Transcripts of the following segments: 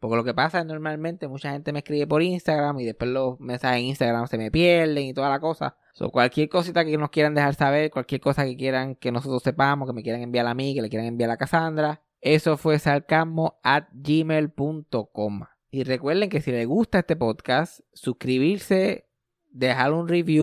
Porque lo que pasa es normalmente mucha gente me escribe por Instagram y después los mensajes en Instagram se me pierden y toda la cosa. So, cualquier cosita que nos quieran dejar saber, cualquier cosa que quieran que nosotros sepamos, que me quieran enviar a mí, que le quieran enviar a Cassandra, eso fue sarcasmo at gmail.com. Y recuerden que si les gusta este podcast, suscribirse, dejar un review.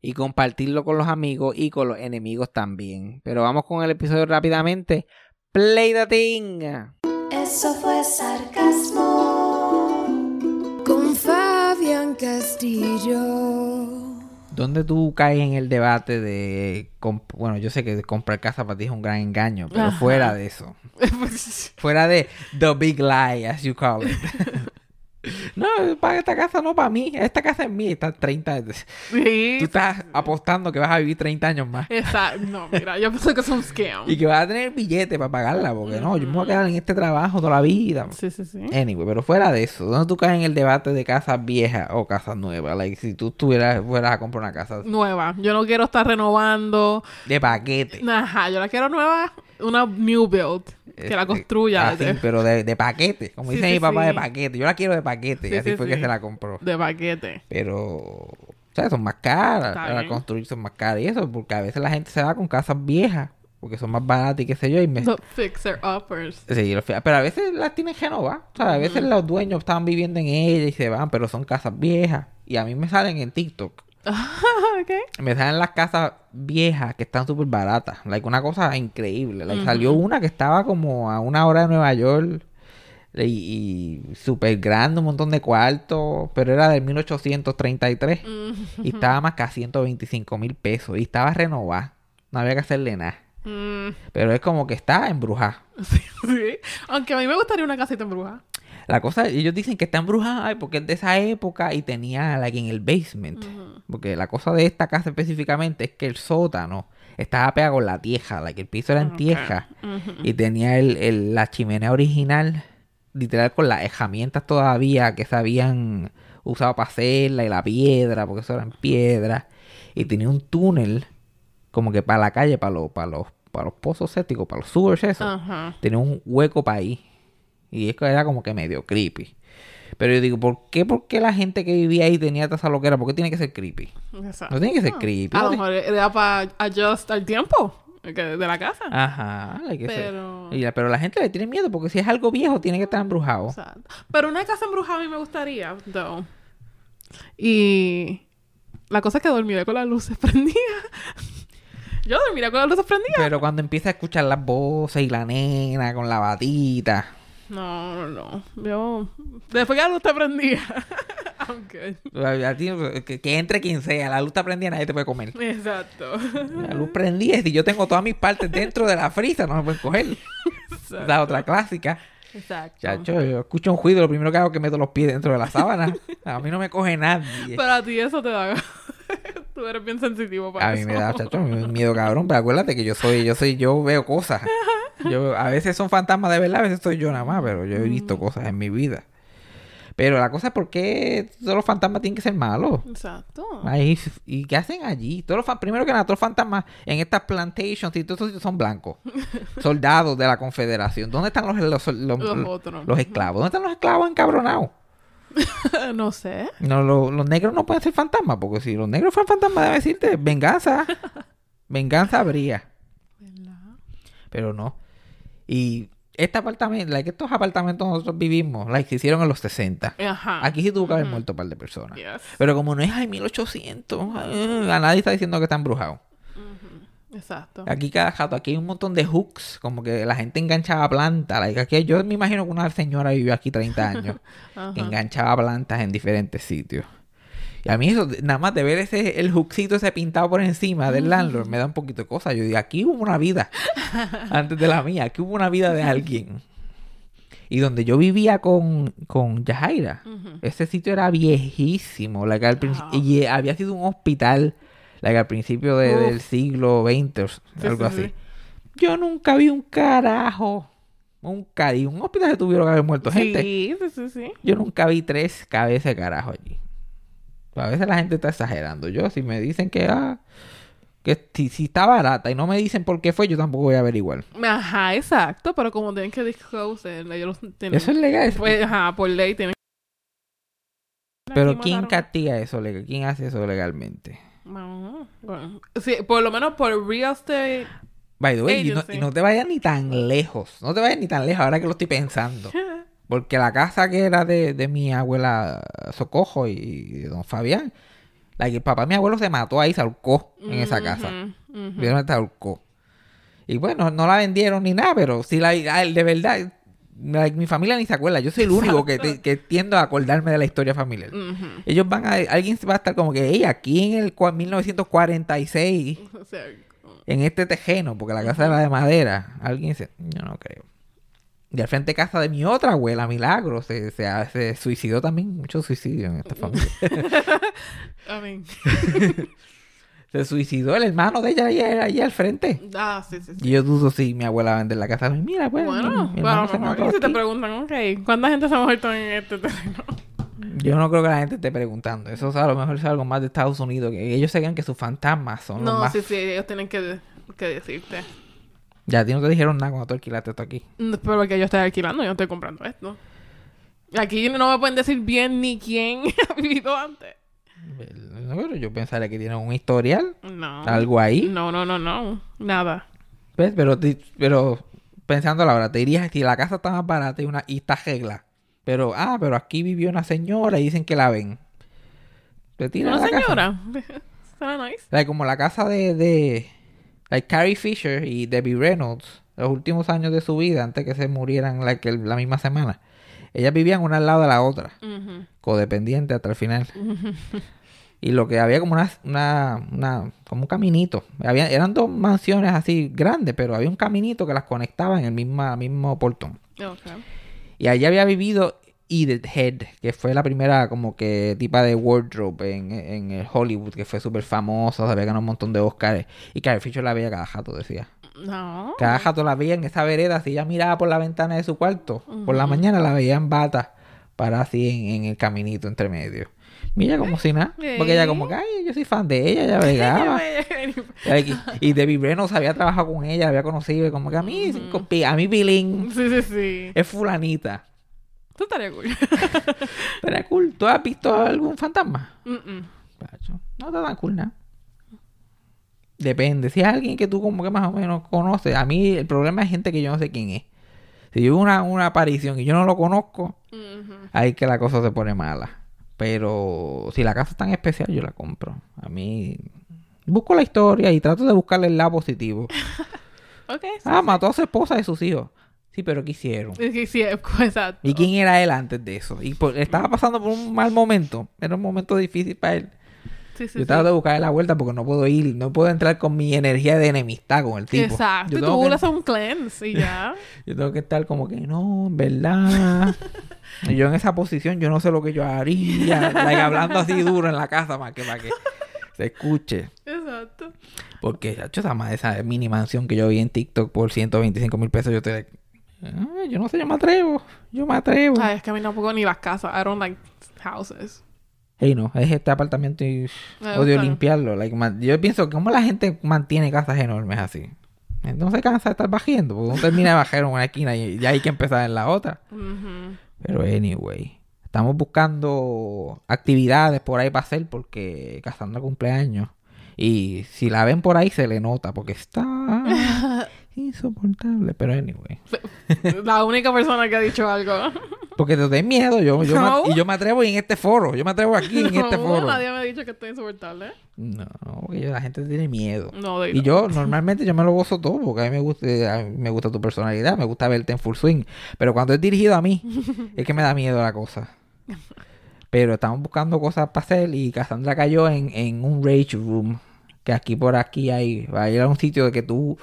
Y compartirlo con los amigos y con los enemigos también. Pero vamos con el episodio rápidamente. Play the thing. Eso fue sarcasmo. Con Fabián Castillo. ¿Dónde tú caes en el debate de... Bueno, yo sé que comprar casa para ti es un gran engaño, pero Ajá. fuera de eso. fuera de the big lie, as you call it. no, para esta casa no para mí. Esta casa es mía. Está 30... Sí. Tú estás apostando que vas a vivir 30 años más. Exacto. No, mira, yo pienso que es un scam. Y que vas a tener billete para pagarla, porque no, yo me voy a quedar en este trabajo toda la vida. Sí, sí, sí. Anyway, pero fuera de eso, ¿dónde tú caes en el debate de casas viejas o casas nuevas? Like, si tú tuvieras, fueras a comprar una casa Nueva. Yo no quiero estar renovando. de paquete. Ajá, yo la quiero nueva. Una new build. Que la Este, construya. así, pero de, de paquete. Como Sí, dice sí, mi papá, sí. de paquete. Yo la quiero de paquete. Así sí, fue que se la compró. de paquete. Pero, o sea, son más caras. Para construir son más caras. Y eso, porque a veces la gente se va con casas viejas. Porque son más baratas y qué sé yo. Y me, fixer uppers. Sí, los pero a veces las tienen renovadas. O sea, a veces los dueños estaban viviendo en ellas y se van, pero son casas viejas. Y a mí me salen en TikTok. ok. Me salen las casas viejas que están súper baratas. Like, una cosa increíble. Like, Salió una que estaba como a una hora de Nueva York. Y, y súper grande, un montón de cuartos. Pero era del 1833. Y estaba más que a 125 mil pesos. Y estaba renovada. No había que hacerle nada. Mm, Pero es como que está embrujada. sí, sí. Aunque a mí me gustaría una casita en bruja. La cosa, ellos dicen que está embrujada porque es de esa época y tenía like, en el basement. Porque la cosa de esta casa específicamente es que el sótano estaba pegado con la tieja, like, el piso era en tieja y tenía el, el- la chimenea original, literal con las herramientas todavía que se habían usado para hacerla y la piedra, porque eso eran piedras. Y tenía un túnel como que para la calle, para los, para los, para los pozos sépticos, para los sewers, eso tenía un hueco para ahí. Y eso era como que medio creepy. Pero yo digo, ¿por qué, ¿por qué la gente que vivía ahí tenía toda esa loquera? ¿Por qué tiene que ser creepy? Exacto. No tiene que ser creepy. A lo mejor era para adjust al tiempo que- de la casa. Ajá, like que ser- Pero- la- pero la gente le tiene miedo porque si es algo viejo tiene que estar embrujado. Exacto. Pero una casa embrujada a mí me gustaría, though. Y la cosa es que dormiré con las luces prendidas. Yo dormiré con las luces prendidas. Pero cuando empieza a escuchar las voces y la nena con la batita. No, no, no. Yo... Después que la luz está prendida. I'm good. a ti, que, que entre quien sea, la luz está prendida, nadie te puede comer. Exacto. La luz prendida, si yo tengo todas mis partes dentro de la frisa, no me pueden coger. La otra clásica. Exacto. Chacho, yo escucho un ruido, lo primero que hago es que meto los pies dentro de la sábana. A mí no me coge nadie. Pero a ti eso te da... Tú eres bien sensitivo para A mí eso. me da, chacho, miedo cabrón, pero acuérdate que yo soy, yo soy, yo veo cosas. Yo, a veces son fantasmas de verdad, a veces soy yo nada más, pero yo he visto cosas en mi vida. Pero la cosa es por qué todos los fantasmas tienen que ser malos. Exacto. Ahí, ¿Y qué hacen allí? Todos los primero que nada, todos los fantasmas en estas plantations y todos esos son blancos. Soldados de la confederación. ¿Dónde están los, los, los- Los otros. los esclavos? ¿Dónde están los esclavos encabronados? no sé. No, lo- los negros no pueden ser fantasmas, porque si los negros fueran fantasmas, debe decirte venganza. venganza habría. Pero no. Y este apartamento, like, estos apartamentos nosotros vivimos, like, se hicieron en los 60. Ajá. Aquí sí tuvo que haber muerto un par de personas. Yes. Pero como no es ay 1800, ay, a nadie está diciendo que está embrujado. Exacto. Aquí cada jato, aquí hay un montón de hooks, como que la gente enganchaba plantas. like, aquí, yo me imagino que una señora vivió aquí 30 años, que enganchaba plantas en diferentes sitios. Y a mí eso, nada más de ver ese, el hookcito ese pintado por encima del landlord, me da un poquito de cosa. Yo digo, aquí hubo una vida, antes de la mía, aquí hubo una vida de alguien. Y donde yo vivía con, con Yajaira, ese sitio era viejísimo. like, al Wow. Y había sido un hospital like, al principio de- del siglo XX, o Sí, algo sí, así. sí. Yo nunca vi un carajo. Un cari, un hospital que tuvieron que haber muerto gente. Sí, sí, sí. Yo nunca vi tres cabezas de carajo allí. A veces la gente está exagerando. Yo, si me dicen que, ah, que si, si está barata y no me dicen por qué fue, yo tampoco voy a averiguar. Ajá, exacto. Pero como tienen que disclose, ellos los tienen. Eso es legal. Pues, ajá, por ley tienen Pero ¿quién castiga eso? legal? ¿Quién hace eso legalmente? Bueno, sí, por lo menos por real estate. By the way, y no, y no te vayas ni tan lejos. No te vayas ni tan lejos ahora que lo estoy pensando. Porque la casa que era de, de mi abuela Socojo y de don Fabián, la que el papá de mi abuelo se mató ahí, se ahorcó en esa casa. Ujú, ujú. Vieron se ahorcó. Y bueno, no la vendieron ni nada, pero sí la de verdad, mi familia ni se acuerda. Yo soy el único que, te- que tiendo a acordarme de la historia familiar. Ellos van a, alguien va a estar como que, hey, aquí en el cua- 1946 O sea, en este tejeno, porque la casa era de madera. Alguien se... Yo no creo. Y al frente de casa de mi otra abuela, Milagro, se, se, se suicidó también. Mucho suicidio en esta familia. Mean, se suicidó el hermano de ella ahí, ahí al frente. ah, sí, sí, sí. Y yo dudo si mi abuela va a vender la casa. Mira, pues, Bueno, mi- mi se y si te preguntan, ok, ¿cuánta gente se ha muerto en este terreno? Yo no creo que la gente esté preguntando. Eso a lo mejor es algo más de Estados Unidos. Que ellos se creen que sus fantasmas son los No, más... sí, sí, ellos tienen que, que decirte. Ya a ti no te dijeron nada cuando tú alquilaste esto aquí. Mm, Pero que yo estoy alquilando, yo no estoy comprando esto. Aquí no me pueden decir bien ni quién ha vivido antes. No, pero yo pensaría que tienen un historial. No. Algo ahí. No, no, no, no. Nada. ¿Ves? Pero, pero pensando la hora, te dirías si la casa está más barata y, una, y está regla. Pero, ah, pero aquí vivió una señora y dicen que la ven. Te tiran Una la señora. Suena nice. Like, como la casa de, de like Carrie Fisher y Debbie Reynolds, los últimos años de su vida, antes que se murieran like, el- la misma semana. Ellas vivían una al lado de la otra, Ujú. codependiente hasta el final. Y lo que había como una, una, una- como un caminito. Había, eran dos mansiones así grandes, pero había un caminito que las conectaba en el mismo, mismo portón. Y allí había vivido Edith Head, que fue la primera como que tipa de wardrobe en, en el Hollywood, que fue súper famosa, se había ganado un montón de Oscars. Y Carrie Fisher la veía cada jato, decía. No. Cada jato la veía en esa vereda, si ella miraba por la ventana de su cuarto, por la mañana la veía en bata, para así en, en el caminito entre medio. Ella como si nada, porque ella como que, ay, yo soy fan de ella, ella bregaba. y, y Debbie Reynolds había trabajado con ella, la había conocido, y como que a mí, a mí Billing Sí, sí, sí. es fulanita. Tú estaría cool. Pero es cool. ¿Tú has visto algún fantasma? No está tan cool nada. Depende. Si es alguien que tú como que más o menos conoces. A mí el problema es gente que yo no sé quién es. Si yo una, una aparición y yo no lo conozco, ahí que la cosa se pone mala. Pero si la casa es tan especial, yo la compro. A mí... Busco la historia y trato de buscarle el lado positivo. Sí. Ah, mató a su esposa y sus hijos. Sí, pero ¿qué hicieron? Sí, exacto. ¿Y quién era él antes de eso? Y por- estaba pasando por un mal momento. Era un momento difícil para él. Sí, sí, yo trato de buscarle la vuelta porque no puedo ir, no puedo entrar con mi energía de enemistad con el tipo. Exacto. Yo tú que, le haces un cleanse y ya. yo tengo que estar como que no, en verdad. Y yo en esa posición yo no sé lo que yo haría. like, hablando así duro en la casa más que para que se escuche. Exacto. Porque, chacho, esa, esa mini mansión que yo vi en TikTok por 125 mil pesos, yo te... Ah, yo no sé, yo me atrevo. Yo me atrevo. Ay, es que a mí tampoco ni las casas. I don't like houses. Hey, no, es este apartamento y odio limpiarlo. Like, yo pienso, ¿cómo la gente mantiene casas enormes así? No se cansa de estar bajando, porque uno termina de bajar en una esquina y ya hay que empezar en la otra. Pero anyway, estamos buscando actividades por ahí para hacer porque Casandra cumpleaños. Y si la ven por ahí se le nota porque está insoportable. Pero anyway. La única persona que ha dicho algo. Porque te doy miedo. Yo, yo No. me- y yo me atrevo en este foro. Yo me atrevo aquí en este foro. nadie me ha dicho que estoy insoportable. No, porque yo- la gente tiene miedo. No, Y yo normalmente yo me lo gozo todo porque a mí me gusta, a mí me gusta tu personalidad, me gusta verte en full swing. Pero cuando es dirigido a mí, es que me da miedo la cosa. Pero estamos buscando cosas para hacer y Cassandra cayó en, en un rage room. Que aquí por aquí hay, va a ir a un sitio de que tú,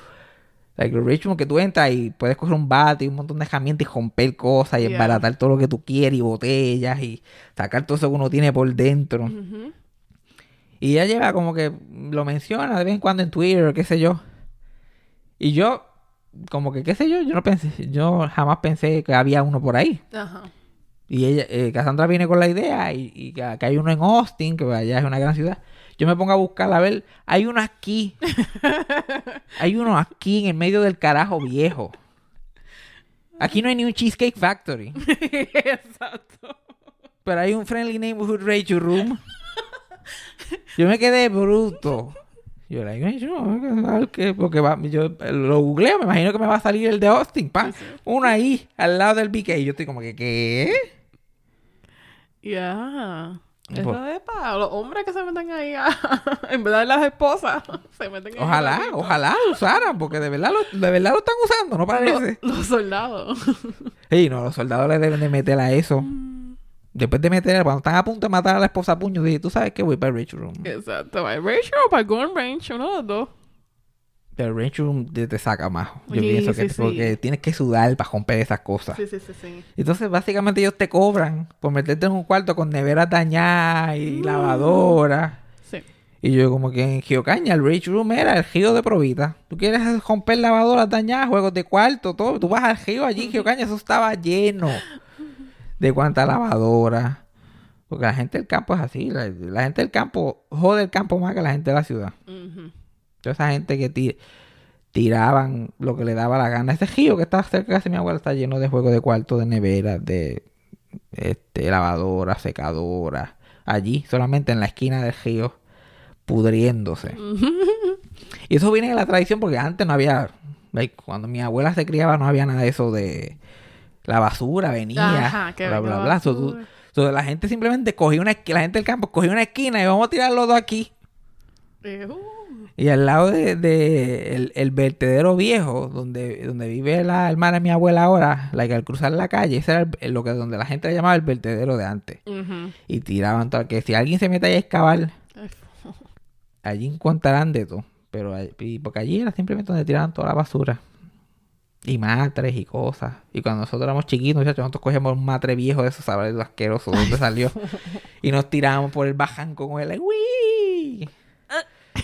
like, room que tú entras y puedes coger un bate y un montón de herramientas y romper cosas y Yeah. embaratar todo lo que tú quieres y botellas y sacar todo eso que uno tiene por dentro. Y ella lleva como que lo menciona de vez en cuando en Twitter, qué sé yo. Y yo, como que, qué sé yo, yo no pensé, yo jamás pensé que había uno por ahí. Ajá. Y ella, eh, Cassandra viene con la idea y, y que, que hay uno en Austin, que allá es una gran ciudad. Yo me pongo a buscar a ver, hay uno aquí. hay uno aquí en el medio del carajo viejo. Aquí no hay ni un Cheesecake Factory. Exacto. Pero hay un Friendly Neighborhood Radio Room. Yo me quedé bruto. Yo le digo, "Ay, yo, ¿sabes qué?", porque va, yo lo googleo, me imagino que me va a salir el de Austin, pa. Uno ahí, al lado del BK. Y yo estoy como que, ¿qué? Ya. Eso es para los hombres que se meten ahí a... en vez de las esposas. Se meten ahí Ojalá, ratito. ojalá lo usaran, porque de verdad lo, de verdad lo están usando, no parece. Los, los soldados. Sí, no, los soldados le deben de meter a eso. Mm. Después de meter, cuando están a punto de matar a la esposa a puño, dije, tú sabes que voy para el Rage Room. Exacto. ¿Para el Range o para el Gun Range? Uno de los dos. Pero el Rage Room te, te saca más. Yo Sí, pienso que sí, sí. porque tienes que sudar para romper esas cosas. Sí, sí, sí, sí. Entonces, básicamente ellos te cobran por meterte en un cuarto con neveras dañadas y lavadoras. Sí. Y yo como que en Geocaña, el Rage Room era el río de Provita. Tú quieres romper lavadoras dañadas, juegos de cuarto, todo. Tú vas al río allí en Geocaña, eso estaba lleno de cuánta lavadora. Porque la gente del campo es así. La, la gente del campo jode el campo más que la gente de la ciudad. Ujú. Toda esa gente que ti- tiraban lo que le daba la gana. Ese río que está cerca de casa mi abuela está lleno de juegos de cuarto, de neveras, de este, lavadoras, secadoras. Allí, solamente en la esquina del río, pudriéndose. Y eso viene de la tradición porque antes no había, like, cuando mi abuela se criaba no había nada de eso de la basura, venía, Ajá, bla, bla, bla. So, tú- basura. so, la gente simplemente cogía una esquina, la gente del campo cogía una esquina y vamos a tirar los dos aquí. Uh. Y al lado de, de el, el vertedero viejo, donde, donde vive la hermana de mi abuela ahora, la que al cruzar la calle, ese era el- lo que donde la gente le llamaba el vertedero de antes. Y tiraban todo, que si alguien se mete ahí a excavar, allí encontrarán de todo. Pero y porque allí era simplemente donde tiraban toda la basura. Y matres y cosas. Y cuando nosotros éramos chiquitos, muchachos, nosotros cogíamos un matre viejo de esos, ¿sabes? Asqueroso, de dónde salió. y nos tirábamos por el bajanco con él. ¡Uy!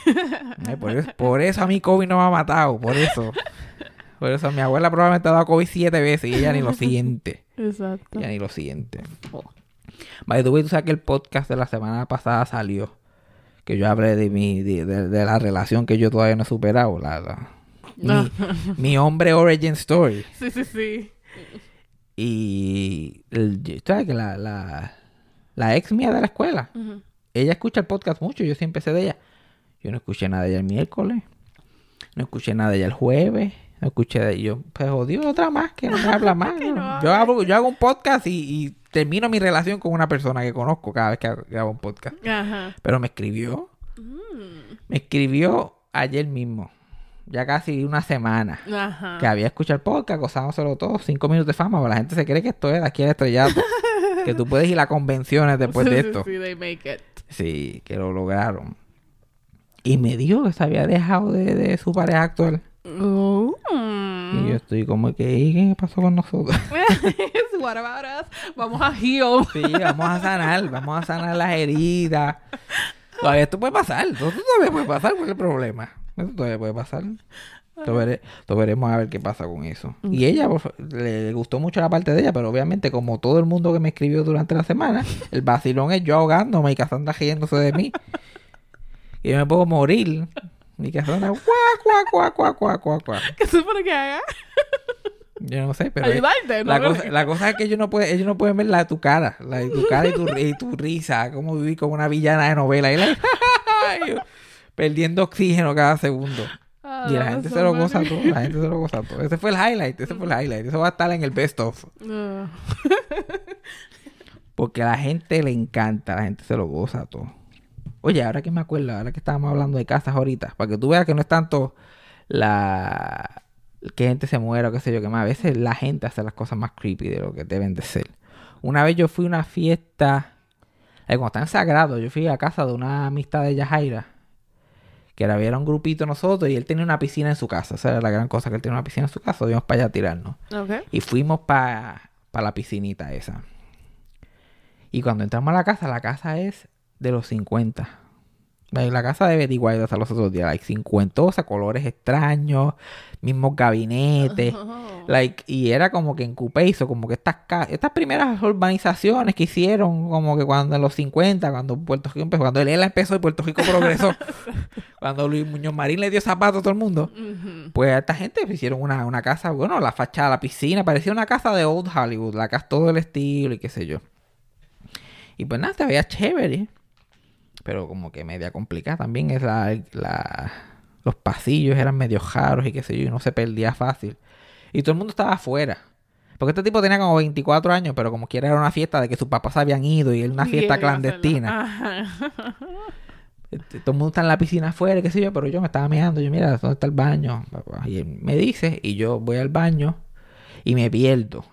Ay, por, eso, por eso a mí COVID no me ha matado, por eso. Por eso mi abuela probablemente ha dado COVID siete veces y ella ni lo siente. Exacto. Ella ni lo siente. By the way, tú sabes que el podcast de la semana pasada salió. Que yo hablé de mi de, de- de la relación que yo todavía no he superado. La, la- No. mi, mi hombre origin story. Sí, sí, sí. Y el- sabes que la, la, la ex mía de la escuela, ella escucha el podcast mucho, yo siempre sé de ella. Yo no escuché nada ella el miércoles, no escuché nada ella el jueves, no escuché de. Yo, pues odio otra más que no me habla más. No yo, hago, yo hago un podcast y, y termino mi relación con una persona que conozco cada vez que hago un podcast. Ajá. Pero me escribió, Mm. me escribió ayer mismo, ya casi una semana. Ajá. que había escuchado el podcast, gozándoselo todo, cinco minutos de fama, pero la gente se cree que esto es aquí al estrellato. que tú puedes ir a convenciones después de esto. Sí, que lo lograron. Y me dijo que se había dejado de, de su pareja actual. Oh. Y yo estoy como que, ¿y qué pasó con nosotros? What about us? Vamos a heal. sí, vamos a sanar, vamos a sanar las heridas. Todavía esto puede pasar, esto todavía puede pasar, ¿cuál es el problema? Esto todavía puede pasar. Vere- lo veremos a ver qué pasa con eso. Y ella le, le gustó mucho la parte de ella, pero obviamente como todo el mundo que me escribió durante la semana, el vacilón es yo ahogándome y Cassandra riéndose de mí. Y yo me puedo morir. Y Cassandra, guau, guau, guau, guau, guau, guau, guau. ¿Qué se supone que haga? Yo no sé, pero... Ayudarte, ¿no? La cosa, la cosa es que ellos no pueden, ellos no pueden ver la tu cara, la, tu cara y tu, y tu risa, como vivir como una villana de novela, y la- perdiendo oxígeno cada segundo. Ah, Y la gente se lo goza todo, la gente se lo goza todo. Ese fue el highlight, ese fue el highlight. Eso va a estar en el best of. Ah. Porque a la gente le encanta, la gente se lo goza todo. Oye, ahora que me acuerdo, ahora que estábamos hablando de casas ahorita, para que tú veas que no es tanto la que gente se muera o qué sé yo, que más a veces la gente hace las cosas más creepy de lo que deben de ser. Una vez yo fui a una fiesta, eh, cuando están sagrados, yo fui a casa de una amistad de Yajaira, que era, era un grupito nosotros y él tenía una piscina en su casa. Esa era la gran cosa, que él tenía una piscina en su casa, íbamos para allá a tirarnos. Y fuimos para la piscinita esa. Y cuando entramos a la casa, la casa es de los 50. La, la casa de Betty White hasta los otros días, like 50, colores extraños, mismos gabinetes. Like, y era como que en Cupeiso, como que estas, estas primeras urbanizaciones que hicieron, como que cuando en los 50, cuando Puerto Rico empezó, cuando él empezó y Puerto Rico progresó, cuando Luis Muñoz Marín le dio zapatos a todo el mundo, pues a esta gente hicieron una, una casa, bueno, la fachada, la piscina, parecía una casa de Old Hollywood, la casa todo el estilo y qué sé yo. Y pues nada, se veía chévere, pero como que media complicada también es la, la- los pasillos eran medio raros y qué sé yo, y no se perdía fácil. Y todo el mundo estaba afuera. Porque este tipo tenía como 24 años, pero como quiera era una fiesta de que sus papás habían ido y era una fiesta clandestina. Este, Todo el mundo está en la piscina afuera, qué sé yo, pero yo me estaba mirando, yo mira, ¿dónde está el baño? Y él me dice, y yo voy al baño y me pierdo.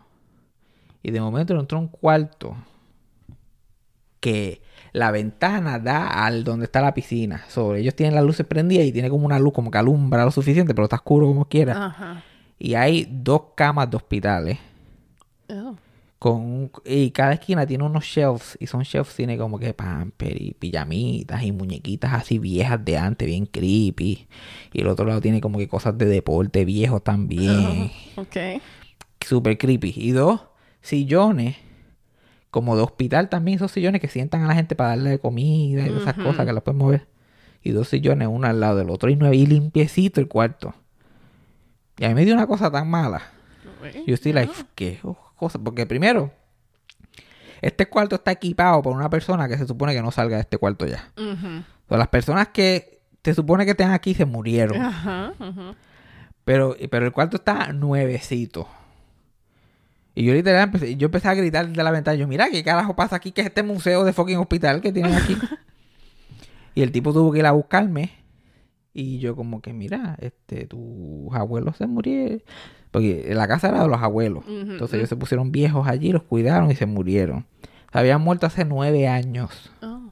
Y de momento entró un cuarto que la ventana da al donde está la piscina. Sobre ellos tienen las luces prendidas y tiene como una luz como que alumbra lo suficiente, pero está oscuro como quiera. Ajá. Y hay dos camas de hospitales. Oh. Con y cada esquina tiene unos shelves y son shelves tiene como que pamper y pijamitas y muñequitas así viejas de antes bien creepy y el otro lado tiene como que cosas de deporte viejos también Ok. super creepy y dos sillones como de hospital también esos sillones que sientan a la gente para darle comida y esas cosas que las pueden mover y dos sillones uno al lado del otro y nueve y limpiecito el cuarto y a mí me dio una cosa tan mala yo estoy like, ¿qué cosa? Porque primero, este cuarto está equipado por una persona que se supone que no salga de este cuarto ya. O sea, las personas que se supone que estén aquí se murieron. Ajá. Ajá. Pero, pero el cuarto está nuevecito. Y yo literal empecé, yo empecé a gritar desde la ventana. Yo, mira, ¿qué carajo pasa aquí? Que es este museo de fucking hospital que tienen aquí. y el tipo tuvo que ir a buscarme. Y yo como que, mira, este, tus abuelos se murieron. Porque la casa era de los abuelos. Entonces ellos se pusieron viejos allí, los cuidaron y se murieron. Se habían muerto hace nueve años. Oh.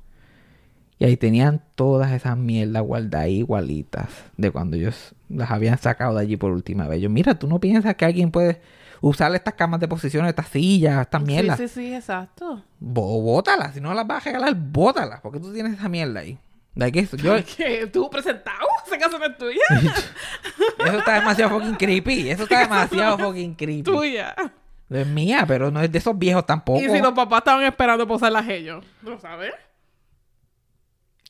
Y ahí tenían todas esas mierdas guardadas igualitas de cuando ellos las habían sacado de allí por última vez. Yo, mira, tú no piensas que alguien puede usar estas camas de posición, estas sillas, estas mierdas. Sí, sí, sí, exacto. Bo- bótalas, si no las vas a regalar, bótalas. porque tú tienes esa mierda ahí? De que eso, yo, eso ¿Qué? ¿Tú presentado? ¿Esa casa no es tuya? está demasiado fucking creepy. Eso está demasiado fucking creepy. tuya. No es mía, pero no es de esos viejos tampoco. Y si los papás estaban esperando posarlas ellos. ¿No lo sabes?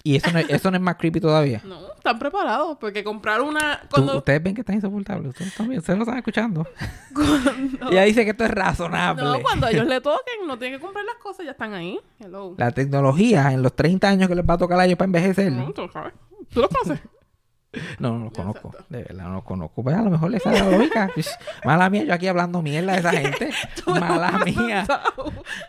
Y eso no, es- eso no es más creepy todavía. No, están preparados. Porque comprar una... Cuando... ustedes ven que están insoportables. Ustedes, también, ustedes lo están escuchando. cuando- Ella dice que esto es razonable. No, cuando a ellos le toquen, no tienen que comprar las cosas, ya están ahí. Hello. La tecnología en los 30 años que les va a tocar a ellos para envejecer. No, tú sabes. ¿Tú lo conoces? No, no los conozco. De verdad, no los conozco. Pues a lo mejor les sale la lógica. Mala mía, yo aquí hablando mierda de esa gente. Mala mía.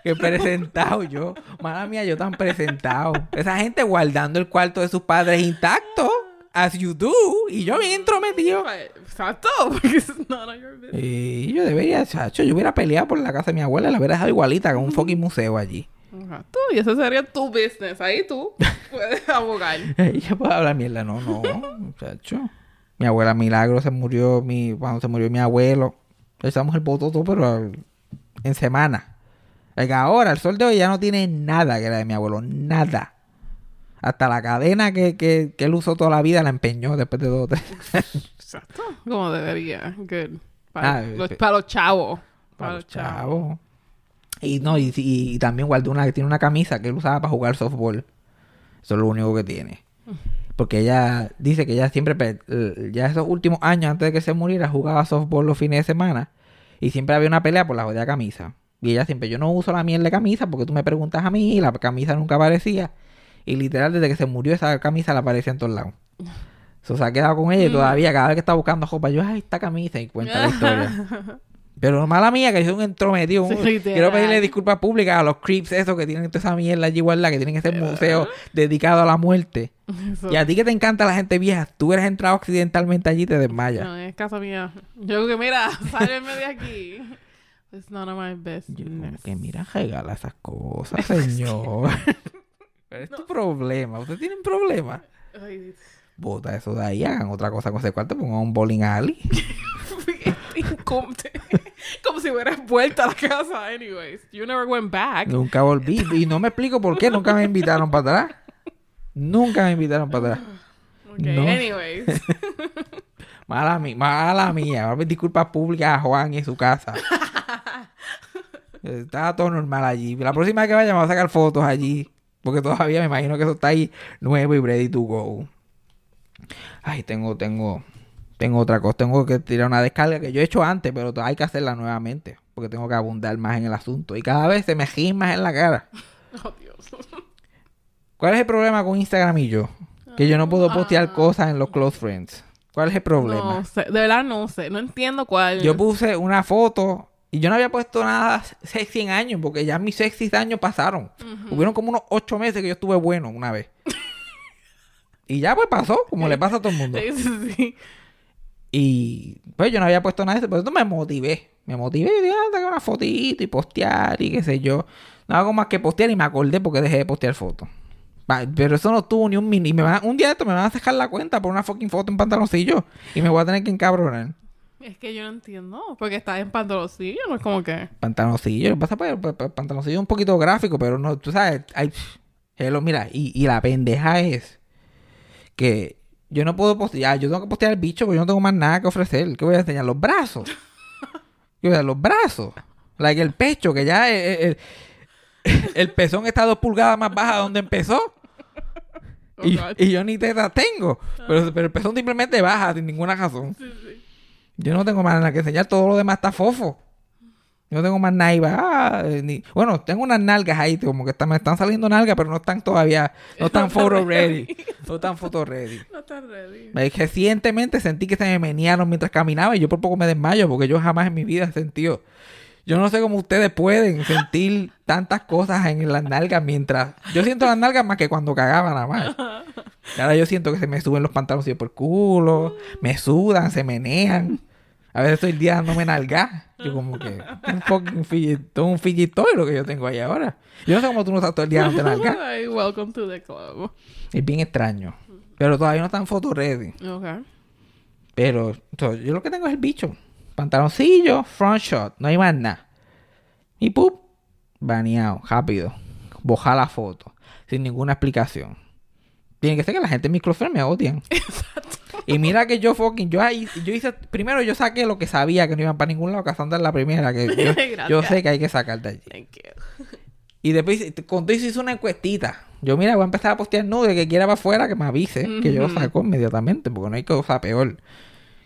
Que presentado yo. Mala mía, yo tan presentado. Esa gente guardando el cuarto de sus padres intacto. As you do. Y yo bien entrometido. Exacto, porque es none of your business. Y yo debería, chacho, yo hubiera peleado por la casa de mi abuela. La hubiera dejado igualita con un fucking museo allí. Exacto, y ese sería tu business. Ahí tú puedes abogar. Ella puede hablar mierda. No, no, muchacho. Mi abuela Milagro se murió mi, cuando se murió mi abuelo. Esa mujer votó todo, pero en semana. Ahora, el sol de hoy ya no tiene nada que era de mi abuelo. Nada. Hasta la cadena que, que, que él usó toda la vida la empeñó después de dos o tres. Exacto, como debería. Good. Para, Ah, los, pe- para los chavos. Para los chavos. Y no, y, también guardó una que tiene una camisa que él usaba para jugar softball. Eso es lo único que tiene. Porque ella dice que ella siempre, ya esos últimos años antes de que se muriera, jugaba softball los fines de semana. Y siempre había una pelea por la jodida camisa. Y ella siempre, yo no uso la mierda de camisa porque tú me preguntas a mí y la camisa nunca aparecía. Y literal, desde que se murió, esa camisa la aparecía en todos lados. So, se ha quedado con ella y todavía cada vez que está buscando ropa, yo, ay, esta camisa y cuenta la historia. Pero mala mía que yo soy un entrometido. Sí. Quiero pedirle disculpas públicas a los creeps esos que tienen toda esa mierda allí guardada, que tienen ese museo dedicado a la muerte. Eso. Y a ti que te encanta la gente vieja, tú eres entrado accidentalmente allí y te desmayas. No, es casa mía. Yo que, mira, sálvenme de aquí. It's none of my Yo business. que mira, regala esas cosas, señor. Pero es tu problema. ¿Ustedes tienen problemas? Ay, Bota eso de ahí, hagan otra cosa con ese cuarto, pongan un bowling alley. Como, como si hubieras vuelto a la casa, anyways. You never went back. Nunca volví. Y no me explico por qué. Nunca me invitaron para atrás. Nunca me invitaron para atrás. Okay, No. anyways. Mala, mi- mala mía. Disculpas públicas a Juan y su casa. Estaba todo normal allí. La próxima vez que vaya me voy a sacar fotos allí. Porque todavía me imagino que eso está ahí nuevo y ready to go. Ay, tengo, tengo, tengo otra cosa. Tengo que tirar una descarga que yo he hecho antes, pero hay que hacerla nuevamente. Porque tengo que abundar más en el asunto. Y cada vez se me más en la cara. Oh, Dios. ¿Cuál es el problema con Instagram y yo? Que yo no puedo postear cosas en los close friends. ¿Cuál es el problema? No sé, de verdad no sé. No entiendo cuál. Yo puse una foto y yo no había puesto nada sexy en años porque ya mis sexy años pasaron. Hubieron como unos ocho meses que yo estuve bueno una vez. y ya pues pasó, como le pasa a todo el mundo. Sí, sí, sí. Y pues yo no había puesto nada de eso, pero entonces me motivé. Me motivé y dije, ah, una fotito y postear y qué sé yo. No hago más que postear y me acordé porque dejé de postear fotos. Pero eso no tuvo ni un mini. Me van- un día de esto me van a sacar la cuenta por una fucking foto en pantaloncillo. Y me voy a tener que encabronar. Es que yo no entiendo. Porque está en pantaloncillo. No es como que. Pantaloncillo. Lo que pasa pues, pues, pues, pantaloncillo es un poquito gráfico, pero no, tú sabes, hay, hello, mira, y, y la pendeja es que yo no puedo postear, yo tengo que postear el bicho porque yo no tengo más nada que ofrecer. ¿Qué voy a enseñar? Los brazos. ¿Qué voy a enseñar? Los brazos. Like el pecho, que ya el, el- el pezón está dos pulgadas más baja de donde empezó. Oh, Y, yo ni tetas tengo. Pero, pero el pezón simplemente baja sin ninguna razón. Yo no tengo más nada que enseñar. Todo lo demás está fofo. Yo no tengo más ahí, ah, eh, ni... Bueno, tengo unas nalgas ahí. Como que están, me están saliendo nalgas, pero no están todavía. No están photo ready. No están photo ready. No está ready. Recientemente sentí que se me menearon mientras caminaba y yo por poco me desmayo porque yo jamás en mi vida he sentido. Yo no sé cómo ustedes pueden sentir tantas cosas en las nalgas mientras. Yo siento las nalgas más que cuando cagaba nada más. Y ahora yo siento que se me suben los pantalones por el culo, me sudan, se menean. A veces estoy el día dándome nalgas. Yo como que un fucking fidget, todo un fidget toy lo que yo tengo ahí ahora. Yo no sé cómo tú no estás todo el día dándote nalgas. Ay, welcome to the club. Es bien extraño. Pero todavía no están photo ready. Ok. Pero so, yo lo que tengo es el bicho. Pantaloncillo, front shot, no hay más nada. Y pup, baneado, rápido. Boja la foto, sin ninguna explicación. Tiene que ser que la gente en mi me odian. Y mira que yo fucking, yo ahí, yo hice, primero yo saqué lo que sabía que no iban para ningún lado, Cassandra es la primera que yo, sé que hay que sacar de allí. Thank you. Y después eso hice una encuestita. Yo, mira, voy a empezar a postear nude, que quiera para afuera, que me avise, que yo lo saco inmediatamente, porque no hay cosa peor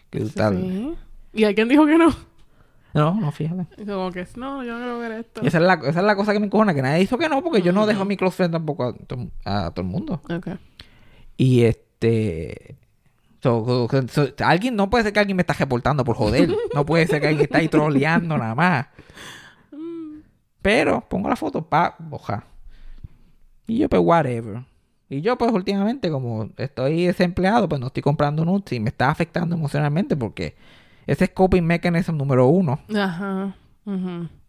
que estar- Sí. ¿Y alguien dijo que no? No, no, fíjate. Como que, no, yo no quiero ver esto. Y esa es, la, esa es la cosa que me encojona, que nadie hizo que no, porque yo no dejo mi close friend tampoco a, to- a todo el mundo. Ok. Y este... so- alguien, no puede ser que alguien me está reportando por joder. No puede ser que alguien está ahí troleando nada más. Pero pongo la foto, pa, boja. Y yo, pues, whatever. Y yo, pues, últimamente, como estoy desempleado, pues no estoy comprando nudes y me está afectando emocionalmente porque ese es coping mechanism número uno. Ajá.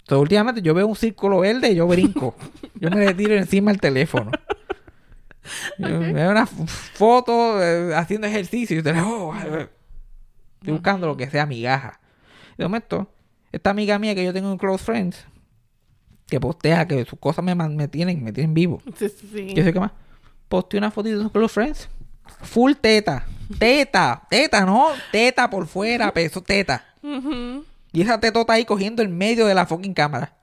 So, últimamente yo veo un círculo verde y yo brinco. yo me le tiro encima del teléfono. Yo Veo una foto eh, haciendo ejercicio y yo te digo, "Oh, eh". estoy buscando lo que sea migaja. De momento, esta amiga mía que yo tengo en Close Friends, que postea que sus cosas me, me tienen, me tienen vivo. Sí, sí. ¿Qué sé qué más? Posteé una fotito de sus Close Friends. Full teta. Teta. Teta, no. Teta por fuera, peso teta. Y esa tetota ahí cogiendo el medio de la fucking cámara.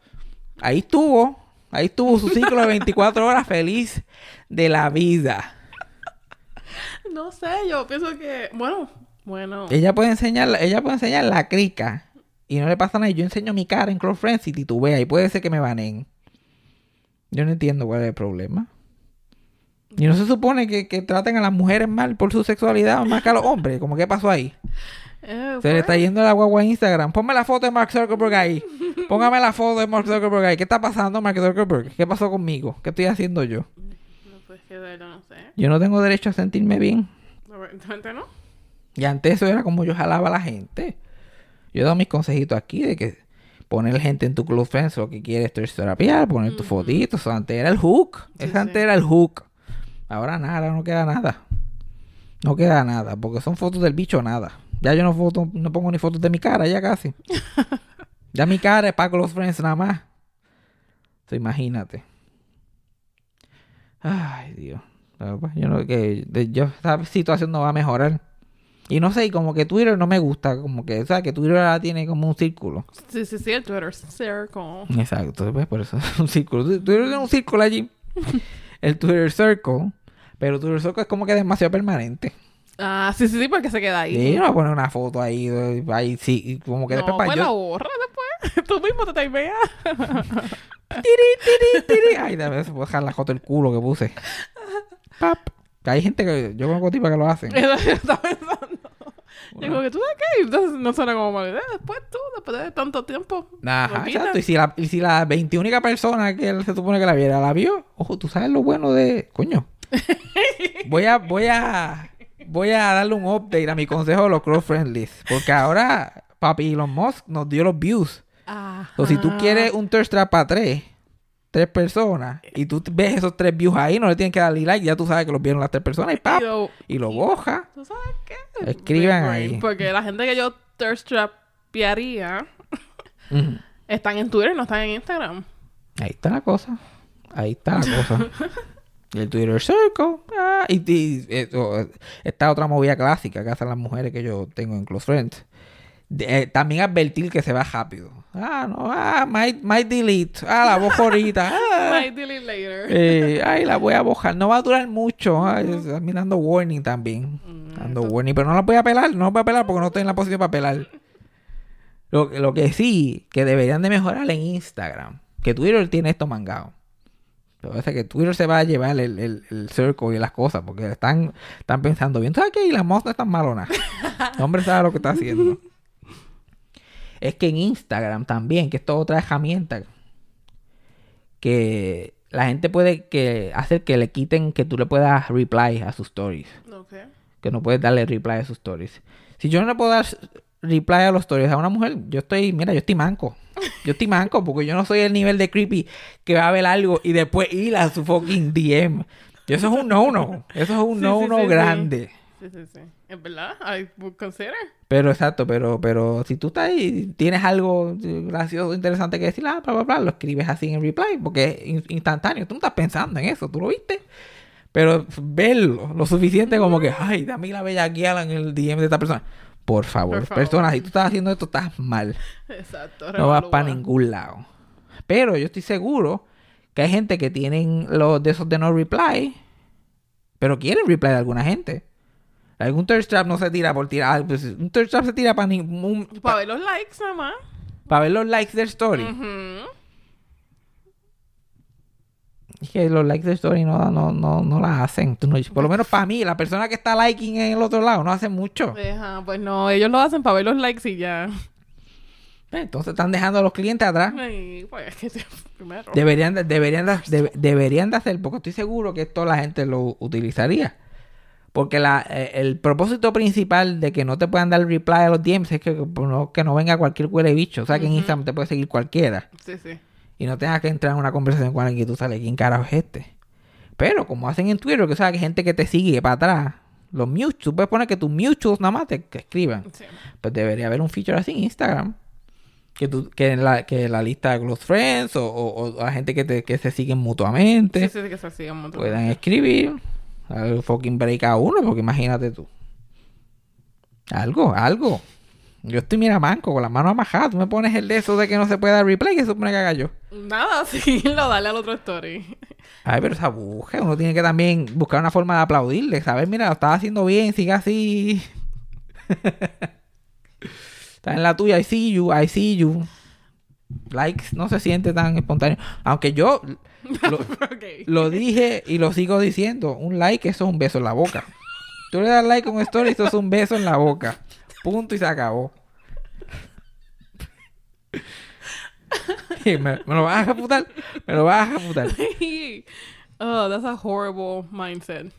Ahí estuvo. Ahí estuvo su ciclo de 24 horas feliz de la vida. No sé, yo pienso que, bueno, bueno. Ella puede enseñar, ella puede enseñar la crica. Y no le pasa nada. Y Yo enseño mi cara en Close Friends y titubea. Y puede ser que me baneen. Yo no entiendo cuál es el problema. Y no se supone que, que traten a las mujeres mal por su sexualidad más que a los hombres. Como qué pasó ahí. Eh, Se le está yendo la guagua a Instagram. Ponme la foto de Mark Zuckerberg ahí. Póngame la foto de Mark Zuckerberg ahí. ¿Qué está pasando, Mark Zuckerberg? ¿Qué pasó conmigo? ¿Qué estoy haciendo yo? No, pues que de verdad no sé. Yo no tengo derecho a sentirme bien. Aparentemente no. Y antes eso era como yo jalaba a la gente. Yo he dado mis consejitos aquí de que poner gente en tu club friends lo que quieres es terapiar, poner tus fotitos. Eso antes era el hook. Sí, Eso sí. antes era el hook. Ahora nada, ahora no queda nada. No queda nada, porque son fotos del bicho nada. Ya yo no foto, no pongo ni fotos de mi cara, ya casi. ya mi cara es para close friends nada más. So, imagínate. Ay, Dios. Pues, yo no que yo esta situación no va a mejorar. Y no sé, y como que Twitter no me gusta, como que, o sea, que Twitter ahora tiene como un círculo. Sí, sí, sí, el Twitter Circle. Exacto, pues por eso es un círculo. Twitter tiene un círculo allí. El Twitter Circle. Pero Circle es como que demasiado permanente. Ah, sí, sí, sí, porque se queda ahí. Y no va a poner una foto ahí, ahí sí, como que no, después para pues la yo. borra después. Tú mismo te timeas. Tiri, tiri, tiri. Ay, dame eso, puedo dejar la foto del culo que puse. Pap. Que hay gente que yo conozco tipas que lo hacen. Eso yo estaba pensando. Yo como que tú de qué? Entonces no suena como mala idea. Después tú, después de tanto tiempo. Ajá, exacto. Y si la, y si la 21 persona que él se supone que la viera la vio, ojo, tú sabes lo bueno de. Coño. Voy a, voy a, voy a darle un update a mi consejo de los cross friendlies. Porque ahora, papi Elon Musk nos dio los views. O si tú quieres un thirst trap para tres, tres personas, y tú ves esos tres views ahí, no le tienes que darle like, ya tú sabes que los vieron las tres personas y pap, Y lo- y lo boja. ¿Tú sabes qué? Escriban ahí. Porque la gente que yo thirst trapearía están en Twitter, no están en Instagram. Ahí está la cosa. Ahí está la cosa. Y el Twitter Circle. ah, y, y, eh, oh, esta otra movida clásica que hacen las mujeres que yo tengo en Close Friends. De- eh, también advertir que se va rápido. Ah, no, ah, might, might delete. Ah, la bojo ahorita. Ah, Might delete later. eh, ay, la voy a bojar. No va a durar mucho. Ay, está mirando warning también. Dando warning. Pero no la voy a pelar. No la voy a pelar porque no estoy en la posición para pelar. Lo, lo que sí, que deberían de mejorar en Instagram. Que Twitter tiene esto mangado. Lo que pasa es que Twitter se va a llevar el, el, el circle y las cosas. Porque están, están pensando bien. ¿Sabes qué? Y la Musk no es tan malona. El hombre sabe lo que está haciendo. Es que en Instagram también, que esto es otra herramienta que la gente puede que hacer que le quiten que tú le puedas reply a sus stories. Que no puedes darle reply a sus stories. Si yo no le puedo dar reply a los stories a una mujer, yo estoy, mira, yo estoy manco. Yo estoy manco porque yo no soy el nivel de creepy que va a ver algo y después ir a su fucking DM. Y eso es un no-no. Eso es un sí, no-no sí, sí. grande. Sí, sí, sí. Es verdad. I would consider. Pero exacto, pero, pero si tú estás ahí, tienes algo gracioso, interesante que decir, ah, bla, bla, bla, lo escribes así en reply, porque es in- instantáneo. Tú no estás pensando en eso, tú lo viste. Pero verlo, lo suficiente como que, ay, dame la bella guía en el DM de esta persona. Por favor, Por favor. persona, si tú estás haciendo esto, estás mal. Exacto. No vas para ningún lado. Pero yo estoy seguro que hay gente que tienen los de esos de no reply, pero quieren reply de alguna gente. Algún thirst trap no se tira por tirar. un thirst trap se tira para ningún. Para ver los likes nada más. Para ver los likes del story. Ujú. Es que los likes del story no, no, no, no las hacen. Tú no- por lo menos para mí, la persona que está liking en el otro lado no hace mucho. Ajá, pues no, ellos lo hacen para ver los likes y ya. Entonces están dejando a los clientes atrás. Ay, pues es que primero. Deberían de, deberían de, de- deberían de hacer, porque estoy seguro que esto la gente lo utilizaría. Porque la, eh, el propósito principal de que no te puedan dar reply a los DMs es que, pues, no, que no venga cualquier huele bicho. O sea, que en Instagram te puede seguir cualquiera. Sí, sí. Y no tengas que entrar en una conversación con alguien que tú sales, ¿quién carajo es este? Pero como hacen en Twitter, que sabes que hay gente que te sigue para atrás, los mutuals, tú puedes poner que tus mutuals nada más te escriban. sí. Pues debería haber un feature así en Instagram. Que, tú, que, en la, que la lista de close friends o, o, o la gente que, te, que se siguen mutuamente Sí, sí, que se puedan escribir. Al fucking break a uno, porque imagínate tú. Algo, algo. Yo estoy mira manco con las manos amajadas. Tú me pones el de eso de que no se puede dar replay, que se supone que haga yo. Nada, seguirlo, dale al otro story. Ay, pero esa busca, uno tiene que también buscar una forma de aplaudirle, saber, mira, lo estás haciendo bien, sigue así. Estás en la tuya, I see you, I see you. Likes no se siente tan espontáneo. Aunque yo, Lo, lo dije y lo sigo diciendo. Un like, eso es un beso en la boca. Tú le das like a un story, eso es un beso en la boca. Punto y se acabó. Me, me lo vas a refutar. Me lo vas a refutar. oh, that's a horrible mindset.